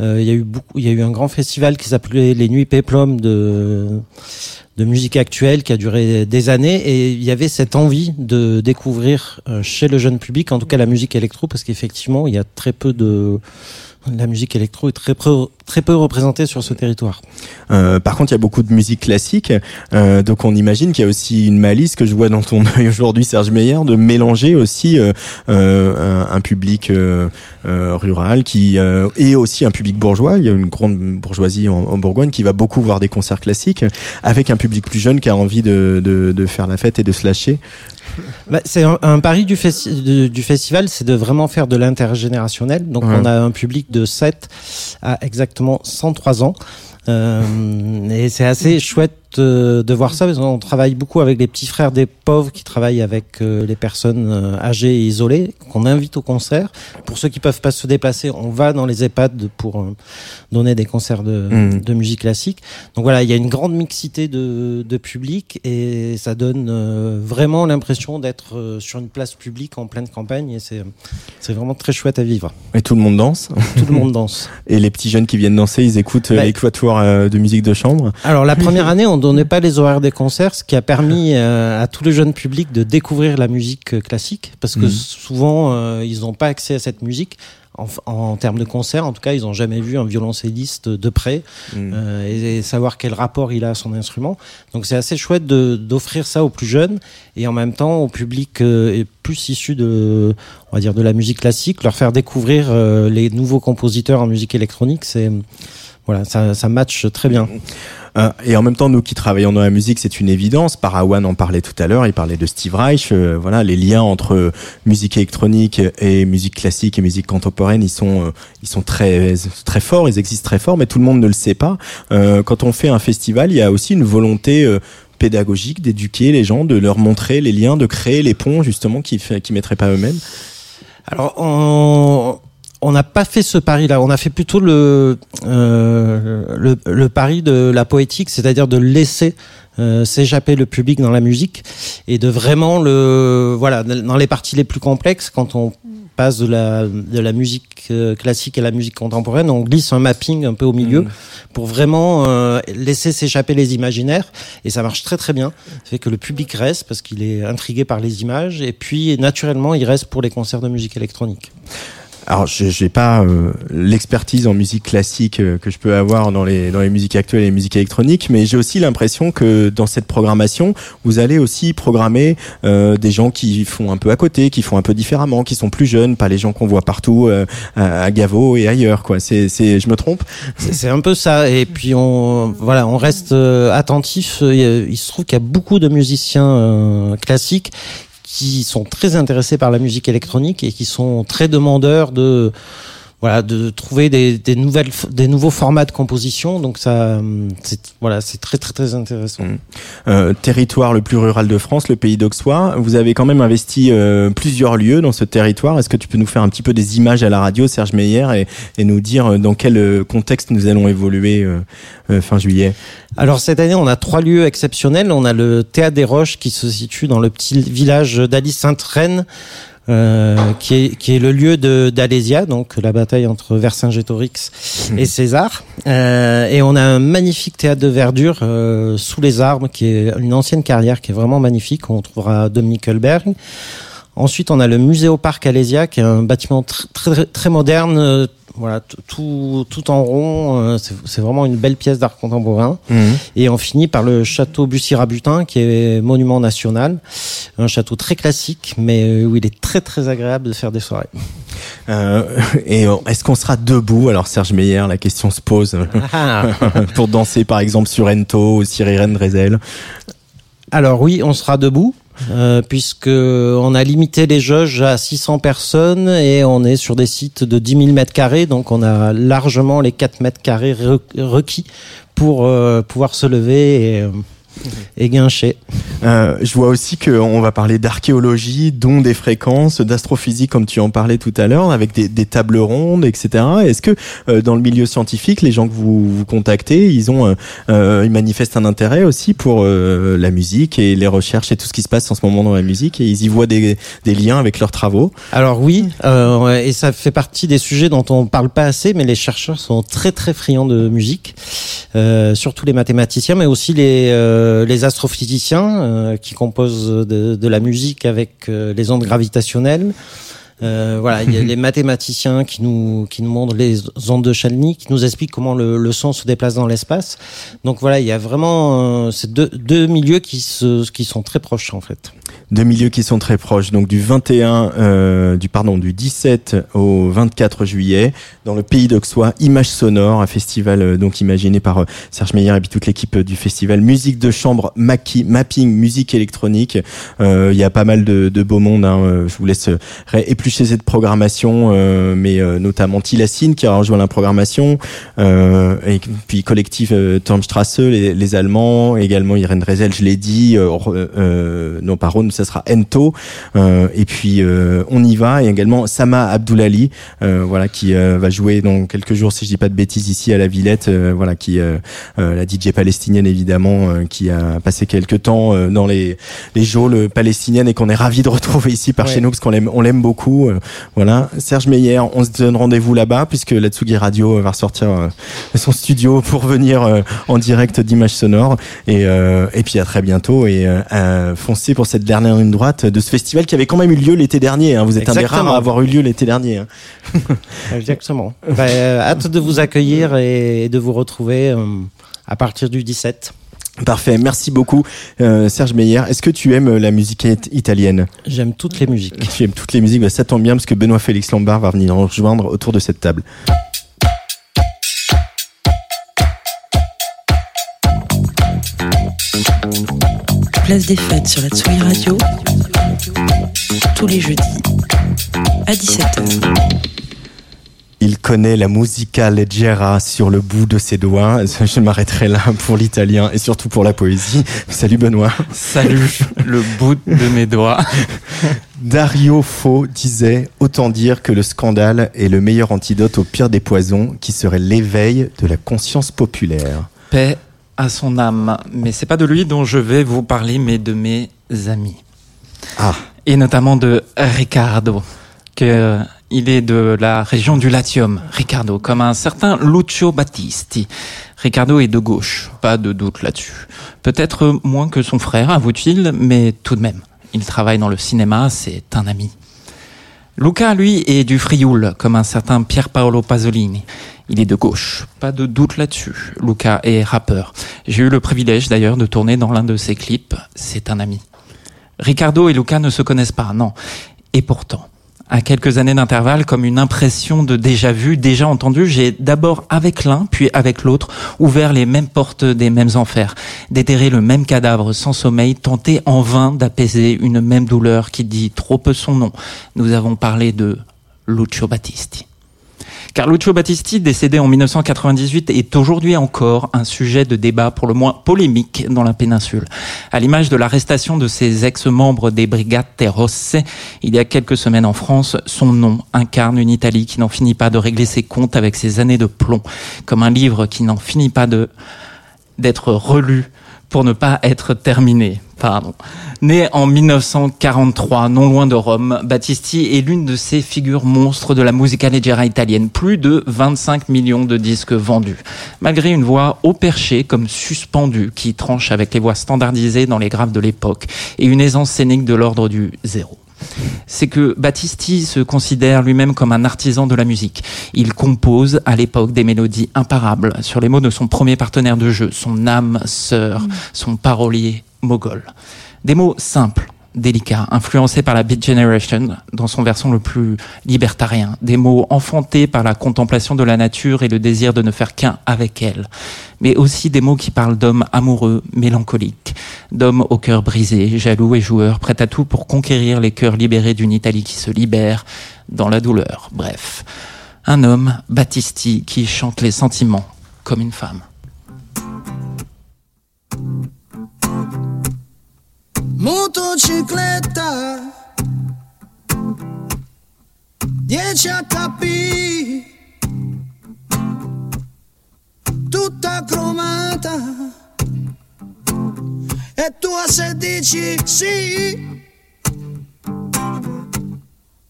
Euh, il y a eu beaucoup, il y a eu un grand festival qui s'appelait les Nuits Péplum de de musique actuelle qui a duré des années et il y avait cette envie de découvrir euh, chez le jeune public, en tout cas la musique électro, parce qu'effectivement il y a très peu de la musique électro est très peu, représentée sur ce territoire. Euh, par contre, il y a beaucoup de musique classique, euh, donc on imagine qu'il y a aussi une malice que je vois dans ton œil aujourd'hui, Serge Meyer, de mélanger aussi euh, euh un, un, public euh, euh, rural qui et aussi un public bourgeois. Il y a une grande bourgeoisie en, en, Bourgogne qui va beaucoup voir des concerts classiques, avec un public plus jeune qui a envie de, de, de faire la fête et de se lâcher. Bah, c'est un, pari du, du festival, c'est de vraiment faire de l'intergénérationnel. Donc on a un public de 7 à exactement 103 ans. Euh, et c'est assez chouette euh, de voir ça. On travaille beaucoup avec les petits frères des pauvres qui travaillent avec euh, les personnes euh, âgées et isolées, qu'on invite au concert. Pour ceux qui peuvent pas se déplacer, on va dans les EHPAD pour donner des concerts de, mmh. de, musique classique. Donc voilà, il y a une grande mixité de, de public et ça donne vraiment l'impression d'être sur une place publique en pleine campagne et c'est c'est vraiment très chouette à vivre. Et tout le monde danse Tout le monde danse. Et les petits jeunes qui viennent danser, ils écoutent bah, l'équatoire de musique de chambre Alors la première année, on donnait pas les horaires des concerts, ce qui a permis euh, à tous les jeunes publics de découvrir la musique euh, classique, parce que mhm. souvent euh, ils n'ont pas accès à cette musique. En, en, termes de concert, en tout cas, ils n'ont jamais vu un violoncelliste de près mhm. et, savoir quel rapport il a à son instrument. Donc c'est assez chouette d'offrir ça aux plus jeunes et en même temps au public plus issu de, on va dire, de la musique classique, leur faire découvrir les nouveaux compositeurs en musique électronique. C'est voilà, ça, ça match très bien. Euh, et en même temps, nous qui travaillons dans la musique, c'est une évidence. Parawan en parlait tout à l'heure, il parlait de Steve Reich. Euh, voilà, les liens entre musique électronique et musique classique et musique contemporaine, ils sont, euh, ils sont très, très forts, ils existent très forts, mais tout le monde ne le sait pas. quand on fait un festival, il y a aussi une volonté pédagogique d'éduquer les gens, de leur montrer les liens, de créer les ponts justement qui qui mettraient pas eux-mêmes. Alors, on, on n'a pas fait ce pari-là. On a fait plutôt le, euh, le, pari de la poétique, c'est-à-dire de laisser euh, s'échapper le public dans la musique et de vraiment le voilà dans les parties les plus complexes quand on passe de la, de la musique euh, classique à la musique contemporaine, on glisse un mapping un peu au milieu Mhm. pour vraiment euh, laisser s'échapper les imaginaires. Et ça marche très très bien. Ça fait que le public reste parce qu'il est intrigué par les images. Et puis, naturellement, il reste pour les concerts de musique électronique. Alors, je j'ai pas euh, l'expertise en musique classique euh, que je peux avoir dans les dans les musiques actuelles et les musiques électroniques, mais j'ai aussi l'impression que dans cette programmation, vous allez aussi programmer euh, des gens qui font un peu à côté, qui font un peu différemment, qui sont plus jeunes, pas les gens qu'on voit partout euh, à, à Gavo et ailleurs. Quoi. C'est c'est je me trompe? C'est un peu ça. Et puis on, voilà, on reste euh, attentif. Il, se trouve qu'il y a beaucoup de musiciens classiques qui sont très intéressés par la musique électronique et qui sont très demandeurs de voilà de trouver des, des nouvelles des nouveaux formats de composition donc ça hum, c'est voilà c'est très très très intéressant euh, territoire le plus rural de France, le pays d'Auxois. Vous avez quand même investi euh, plusieurs lieux dans ce territoire. Est-ce que tu peux nous faire un petit peu des images à la radio, Serge Meyer, et, et nous dire euh, dans quel euh, contexte nous allons évoluer euh, euh, fin juillet? Alors cette année, on a trois lieux exceptionnels. On a le Théâtre des Roches qui se situe dans le petit village d'Alice Sainte-Reine, euh, qui, est, qui est le lieu de d'Alésia, donc la bataille entre Vercingétorix et César. Euh, et on a un magnifique théâtre de verdure euh, sous les arbres, qui est une ancienne carrière qui est vraiment magnifique. On trouvera Dominique Hulberg. Ensuite, on a le Muséoparc Alésia, qui est un bâtiment tr- très, très, très moderne, euh, voilà, tout, tout en rond. euh, c'est vraiment une belle pièce d'art contemporain. Et on finit par le château Bussy-Rabutin, qui est monument national. Un château très classique, mais euh, où il est très très agréable de faire des soirées. Euh, Et est-ce qu'on sera debout? Alors Serge Meyer, la question se pose pour danser par exemple sur Ento ou sur Irène Drezel. Alors oui, on sera debout. Euh, puisque on a limité les jauges à 600 personnes et on est sur des sites de 10 000 mètres carrés, donc on a largement les 4 mètres carrés re- requis pour euh, pouvoir se lever et, euh, et guincher. Euh, je vois aussi qu'on va parler d'archéologie, dont des fréquences, d'astrophysique comme tu en parlais tout à l'heure, avec des, des tables rondes, etc. Est-ce que euh, dans le milieu scientifique, les gens que vous, vous contactez, ils ont, euh, euh, ils manifestent un intérêt aussi pour euh, la musique et les recherches et tout ce qui se passe en ce moment dans la musique et ils y voient des, des liens avec leurs travaux? Alors oui, euh, et ça fait partie des sujets dont on parle pas assez, mais les chercheurs sont très très friands de musique, euh, surtout les mathématiciens, mais aussi les euh, les astrophysiciens euh, qui composent de, de la musique avec euh, les ondes gravitationnelles. Euh, voilà, il y a les mathématiciens qui nous qui nous montrent les ondes de Chalny, qui nous expliquent comment le, le son se déplace dans l'espace. Donc voilà, il y a vraiment euh, ces deux, deux milieux qui se qui sont très proches en fait. Deux milieux qui sont très proches, donc du 21, euh, du pardon, du 17 au 24 juillet, dans le pays d'Auxois, Images Sonores, un festival euh, donc imaginé par euh, Serge Meyer et puis toute l'équipe euh, du festival, musique de chambre, maqui- mapping, musique électronique. Il y a pas mal de, de beau monde. Hein, je vous laisse éplucher cette programmation, mais notamment Tilacine qui a rejoint la programmation, et puis collectif Turmstrasse, les, les Allemands, également Irène Drezel, je l'ai dit, non pas Ça sera Ento, euh, et puis euh, on y va, et également Sama Abdoulali, euh, voilà qui va jouer dans quelques jours, si je dis pas de bêtises, ici à la Villette, voilà qui la DJ palestinienne évidemment, qui a passé quelques temps dans les les geôles palestiniennes et qu'on est ravi de retrouver ici par Ouais. chez nous parce qu'on l'aime on l'aime beaucoup. voilà, Serge Meyer, on se donne rendez-vous là-bas puisque la Tsugi Radio va ressortir son studio pour venir en direct d'images sonores et et puis à très bientôt et foncez pour cette dernière ligne droite de ce festival qui avait quand même eu lieu l'été dernier. hein. Vous êtes un des rares à avoir eu lieu l'été dernier. hein. Exactement. Bah, euh, hâte de vous accueillir et de vous retrouver euh, à partir du 17. Parfait, merci beaucoup euh, Serge Meyer. Est-ce que tu aimes la musique it- italienne? J'aime toutes les musiques. Tu aimes toutes les musiques, bah, ça tombe bien parce que Benoît Félix Lombard va venir nous rejoindre autour de cette table. Place des fêtes sur la Tsugi Radio. Tous les jeudis à 17h. Il connaît la musica leggera sur le bout de ses doigts. Je m'arrêterai là pour l'italien et surtout pour la poésie. Salut Benoît. Salut, le bout de mes doigts. Dario Fo disait Autant dire que le scandale est le meilleur antidote au pire des poisons, qui serait l'éveil de la conscience populaire. Paix à son âme. Mais c'est pas de lui dont je vais vous parler, mais de mes amis. Ah. Et notamment de Ricardo. Euh, il est de la région du Latium, Ricardo, comme un certain Lucio Battisti. Ricardo est de gauche, pas de doute là-dessus. Peut-être moins que son frère, avoue-t-il, mais tout de même. Il travaille dans le cinéma, c'est un ami. Luca, lui, est du Frioul, comme un certain Pier Paolo Pasolini. Il est de gauche, pas de doute là-dessus. Luca est rappeur. J'ai eu le privilège d'ailleurs de tourner dans l'un de ses clips. C'est un ami. Ricardo et Luca ne se connaissent pas, non. Et pourtant, à quelques années d'intervalle, comme une impression de déjà vu, déjà entendu, j'ai d'abord avec l'un, puis avec l'autre, ouvert les mêmes portes des mêmes enfers, déterré le même cadavre sans sommeil, tenté en vain d'apaiser une même douleur qui dit trop peu son nom. Nous avons parlé de Lucio Battisti. Car Lucio Battisti, décédé en 1998, est aujourd'hui encore un sujet de débat pour le moins polémique dans la péninsule. À l'image de l'arrestation de ses ex-membres des Brigades Rosse, il y a quelques semaines en France, son nom incarne une Italie qui n'en finit pas de régler ses comptes avec ses années de plomb, comme un livre qui n'en finit pas de d'être relu pour ne pas être terminé. Pardon. Né en 1943, non loin de Rome, Battisti est l'une de ces figures monstres de la musica leggera italienne. Plus de 25 millions de disques vendus. Malgré une voix haut perché comme suspendue qui tranche avec les voix standardisées dans les graves de l'époque et une aisance scénique de l'ordre du zéro c'est que Battisti se considère lui-même comme un artisan de la musique. Il compose à l'époque des mélodies imparables sur les mots de son premier partenaire de jeu, son âme sœur, mm. son parolier mogol. Des mots simples, délicats, influencés par la Beat Generation dans son versant le plus libertarien, des mots enfantés par la contemplation de la nature et le désir de ne faire qu'un avec elle, mais aussi des mots qui parlent d'hommes amoureux, mélancoliques, d'hommes au cœur brisé, jaloux et joueurs, prêts à tout pour conquérir les cœurs libérés d'une Italie qui se libère dans la douleur. Bref, un homme, Battisti, qui chante les sentiments comme une femme. Motocicletta. 10 HP tutta cromata. E tu se dici sì.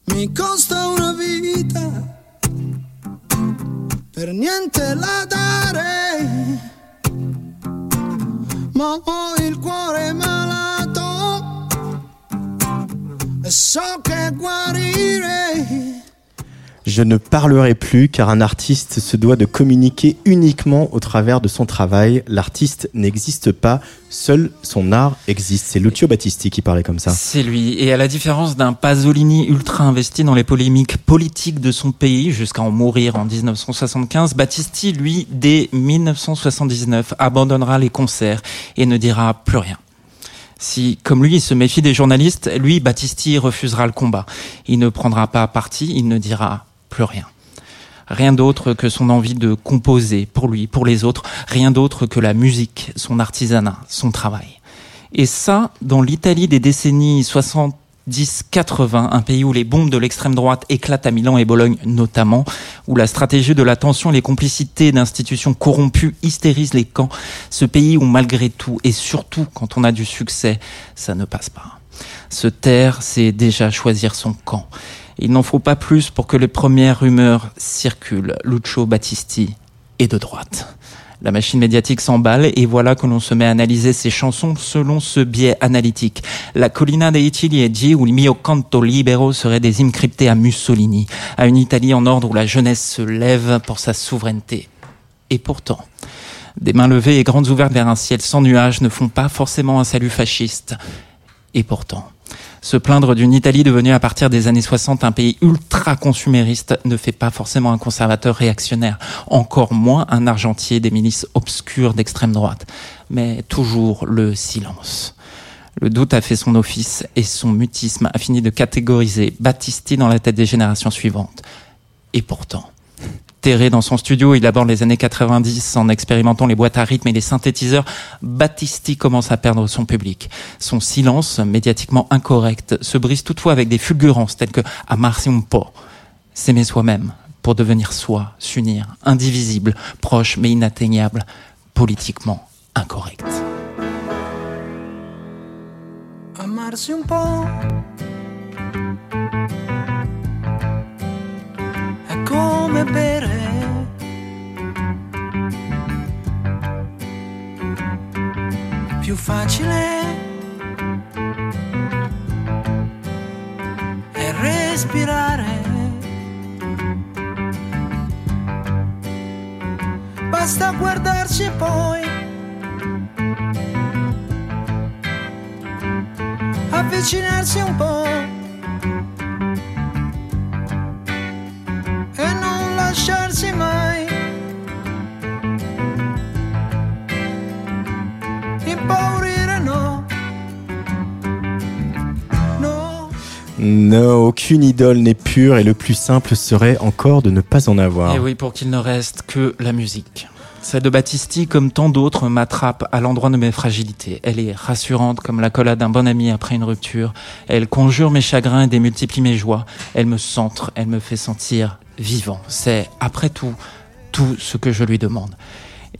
Mi costa una vita. Per niente la dare. Ma ho Je ne parlerai plus car un artiste se doit de communiquer uniquement au travers de son travail. L'artiste n'existe pas, seul son art existe. C'est Lucio Battisti qui parlait comme ça. C'est lui. Et à la différence d'un Pasolini ultra investi dans les polémiques politiques de son pays jusqu'à en mourir en 1975, Battisti, lui, dès 1979, abandonnera les concerts et ne dira plus rien. Si, comme lui, il se méfie des journalistes, lui, Battisti refusera le combat. Il ne prendra pas parti, il ne dira plus rien. Rien d'autre que son envie de composer pour lui, pour les autres, rien d'autre que la musique, son artisanat, son travail. Et ça, dans l'Italie des décennies 60, 10-80, un pays où les bombes de l'extrême droite éclatent à Milan et Bologne notamment, où la stratégie de la tension et les complicités d'institutions corrompues hystérisent les camps, ce pays où malgré tout, et surtout quand on a du succès, ça ne passe pas. Se taire, c'est déjà choisir son camp. Il n'en faut pas plus pour que les premières rumeurs circulent. Lucio Battisti est de droite. La machine médiatique s'emballe et voilà que l'on se met à analyser ses chansons selon ce biais analytique. La Collina dei Ciliegi ou le Mio Canto Libero hymnes cryptés à Mussolini, à une Italie en ordre où la jeunesse se lève pour sa souveraineté. Et pourtant, des mains levées et grandes ouvertes vers un ciel sans nuages ne font pas forcément un salut fasciste. Et pourtant, se plaindre d'une Italie devenue à partir des années 60 un pays ultra consumériste ne fait pas forcément un conservateur réactionnaire, encore moins un argentier des milices obscures d'extrême droite, mais toujours le silence. Le doute a fait son office et son mutisme a fini de catégoriser Battisti dans la tête des générations suivantes. Et pourtant, dans son studio. Il aborde les années 90 en expérimentant les boîtes à rythme et les synthétiseurs. Battisti commence à perdre son public. Son silence, médiatiquement incorrect, se brise toutefois avec des fulgurances telles que Amarsi po, s'aimer soi-même pour devenir soi, s'unir, indivisible, proche mais inatteignable, politiquement incorrect. come bere. Più facile è respirare. Basta guardarci poi. Avvicinarsi un po'. Lasciarsi mai impaurire no no Non, aucune idole n'est pure et le plus simple serait encore de ne pas en avoir. Et Eh oui, pour qu'il ne reste que la musique. Celle de Battisti, comme tant d'autres, m'attrape à l'endroit de mes fragilités. Elle est rassurante comme la collade d'un bon ami après une rupture. Elle conjure mes chagrins et démultiplie mes joies. Elle me centre, elle me fait sentir vivant. C'est, après tout, tout ce que je lui demande.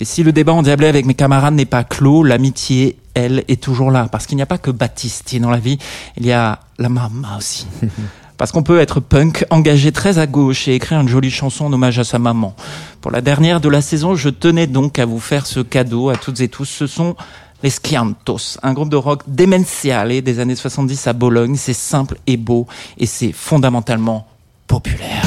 Et si le débat endiablé avec mes camarades n'est pas clos, l'amitié, elle, est toujours là. Parce qu'il n'y a pas que Battisti dans la vie, il y a la maman aussi. Parce qu'on peut être punk, engagé très à gauche et écrire une jolie chanson en hommage à sa maman. Pour la dernière de la saison, je tenais donc à vous faire ce cadeau à toutes et tous. Ce sont les Schiantos, un groupe de rock démential des années 70 à Bologne. C'est simple et beau et c'est fondamentalement populaire.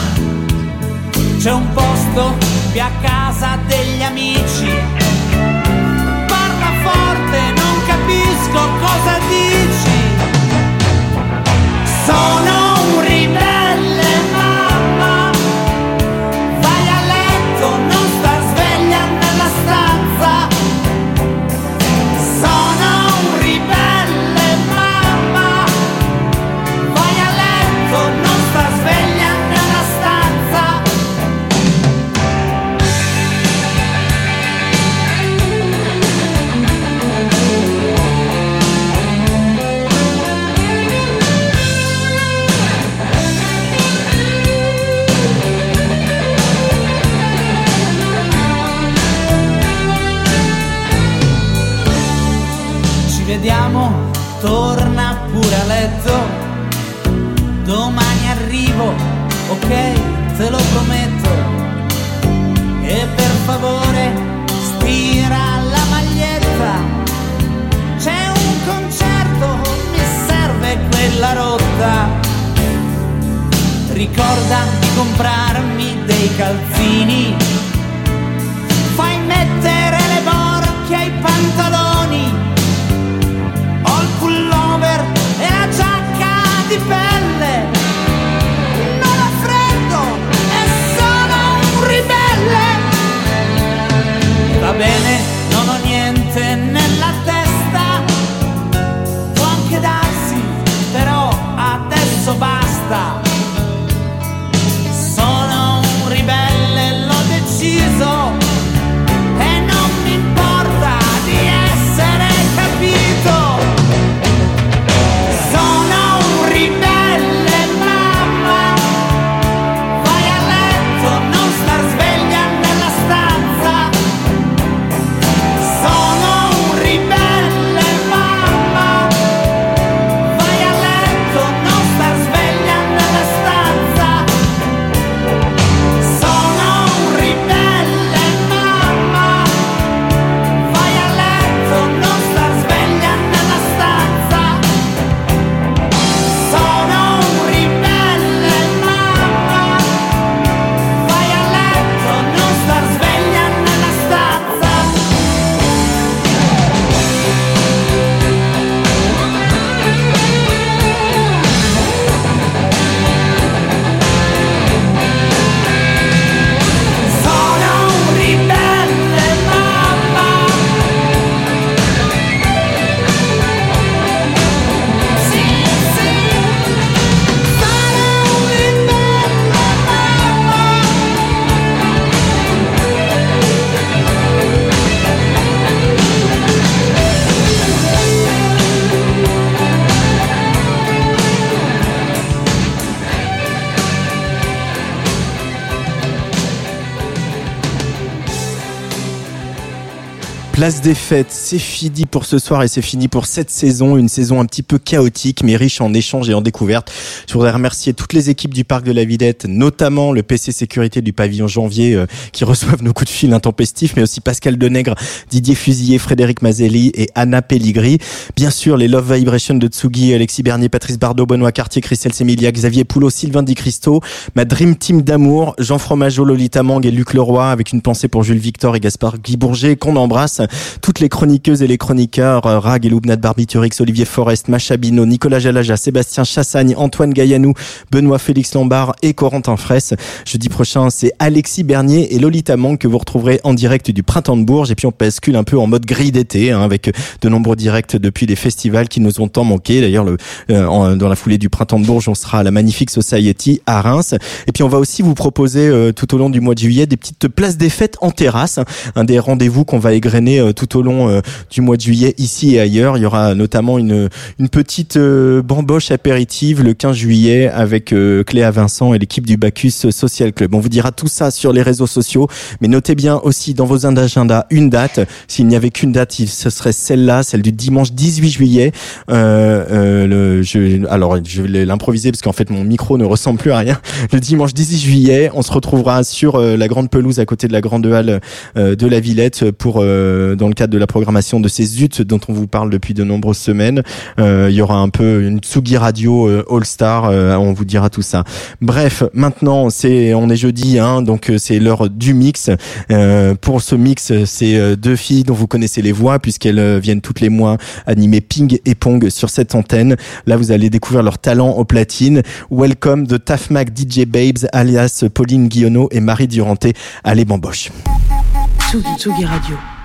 Rotta. Ricorda di comprarmi dei calzini. Place c'est fini pour ce soir et c'est fini pour cette saison, une saison un petit peu chaotique mais riche en échanges et en découvertes. Je voudrais remercier toutes les équipes du parc de la Villette, notamment le PC sécurité du pavillon janvier euh, qui reçoivent nos coups de fil intempestifs, mais aussi Pascal Denègre, Didier Fusilier, Frédéric Mazelli et Anna Pelligri. Bien sûr, les Love Vibration de Tsugi, Alexis Bernier, Patrice Bardot, Benoît Cartier, Christelle Semilia, Xavier Poulot, Sylvain Di Cristo, ma Dream Team d'amour, Jean Fromageau, Lolita Mang et Luc Leroy, avec une pensée pour Jules Victor et Gaspard Guy Bourget, qu'on embrasse toutes les chroniqueuses et les chroniqueurs, euh, Rag et Loubnat Barbiturix, Olivier Forest, Macha Bino, Nicolas Jalaja, Sébastien Chassagne, Antoine Gaillanou, Benoît Félix Lombard et Corentin Fraisse. Jeudi prochain, c'est Alexis Bernier et Lolita Mang que vous retrouverez en direct du Printemps de Bourges. Et puis on bascule un peu en mode grille d'été, hein, avec de nombreux directs depuis les festivals qui nous ont tant manqué. D'ailleurs, le, euh, dans la foulée du Printemps de Bourges, on sera à la Magnifique Society à Reims. Et puis on va aussi vous proposer euh, tout au long du mois de juillet des petites places des fêtes en terrasse, un des rendez-vous qu'on va égrener euh, tout au long euh, du mois de juillet ici et ailleurs. Il y aura notamment une, une petite euh, bamboche apéritive le 15 juillet avec euh, Cléa Vincent et l'équipe du Bacchus Social Club. On vous dira tout ça sur les réseaux sociaux, mais notez bien aussi dans vos agendas une date. S'il n'y avait qu'une date, ce serait celle-là, celle du dimanche 18 juillet. Euh, euh, le, je, alors, je vais l'improviser parce qu'en fait mon micro ne ressemble plus à rien. Le dimanche 18 juillet, on se retrouvera sur euh, la grande pelouse à côté de la grande halle euh, de la Villette pour euh, dans le cadre de la programmation de ces zut dont on vous parle depuis de nombreuses semaines. Euh, il y aura un peu une Tsugi Radio euh, All Star, euh, on vous dira tout ça. Bref, maintenant c'est on est jeudi, hein, donc euh, c'est l'heure du mix. Euh, pour ce mix, c'est euh, deux filles dont vous connaissez les voix puisqu'elles euh, viennent toutes les mois animer Ping et Pong sur cette antenne. Là, vous allez découvrir leur talent au platine. Welcome de Tafmac DJ Babes, alias Pauline Guillonneau et Marie Duranté. Allez, bamboche. Tsugi Radio.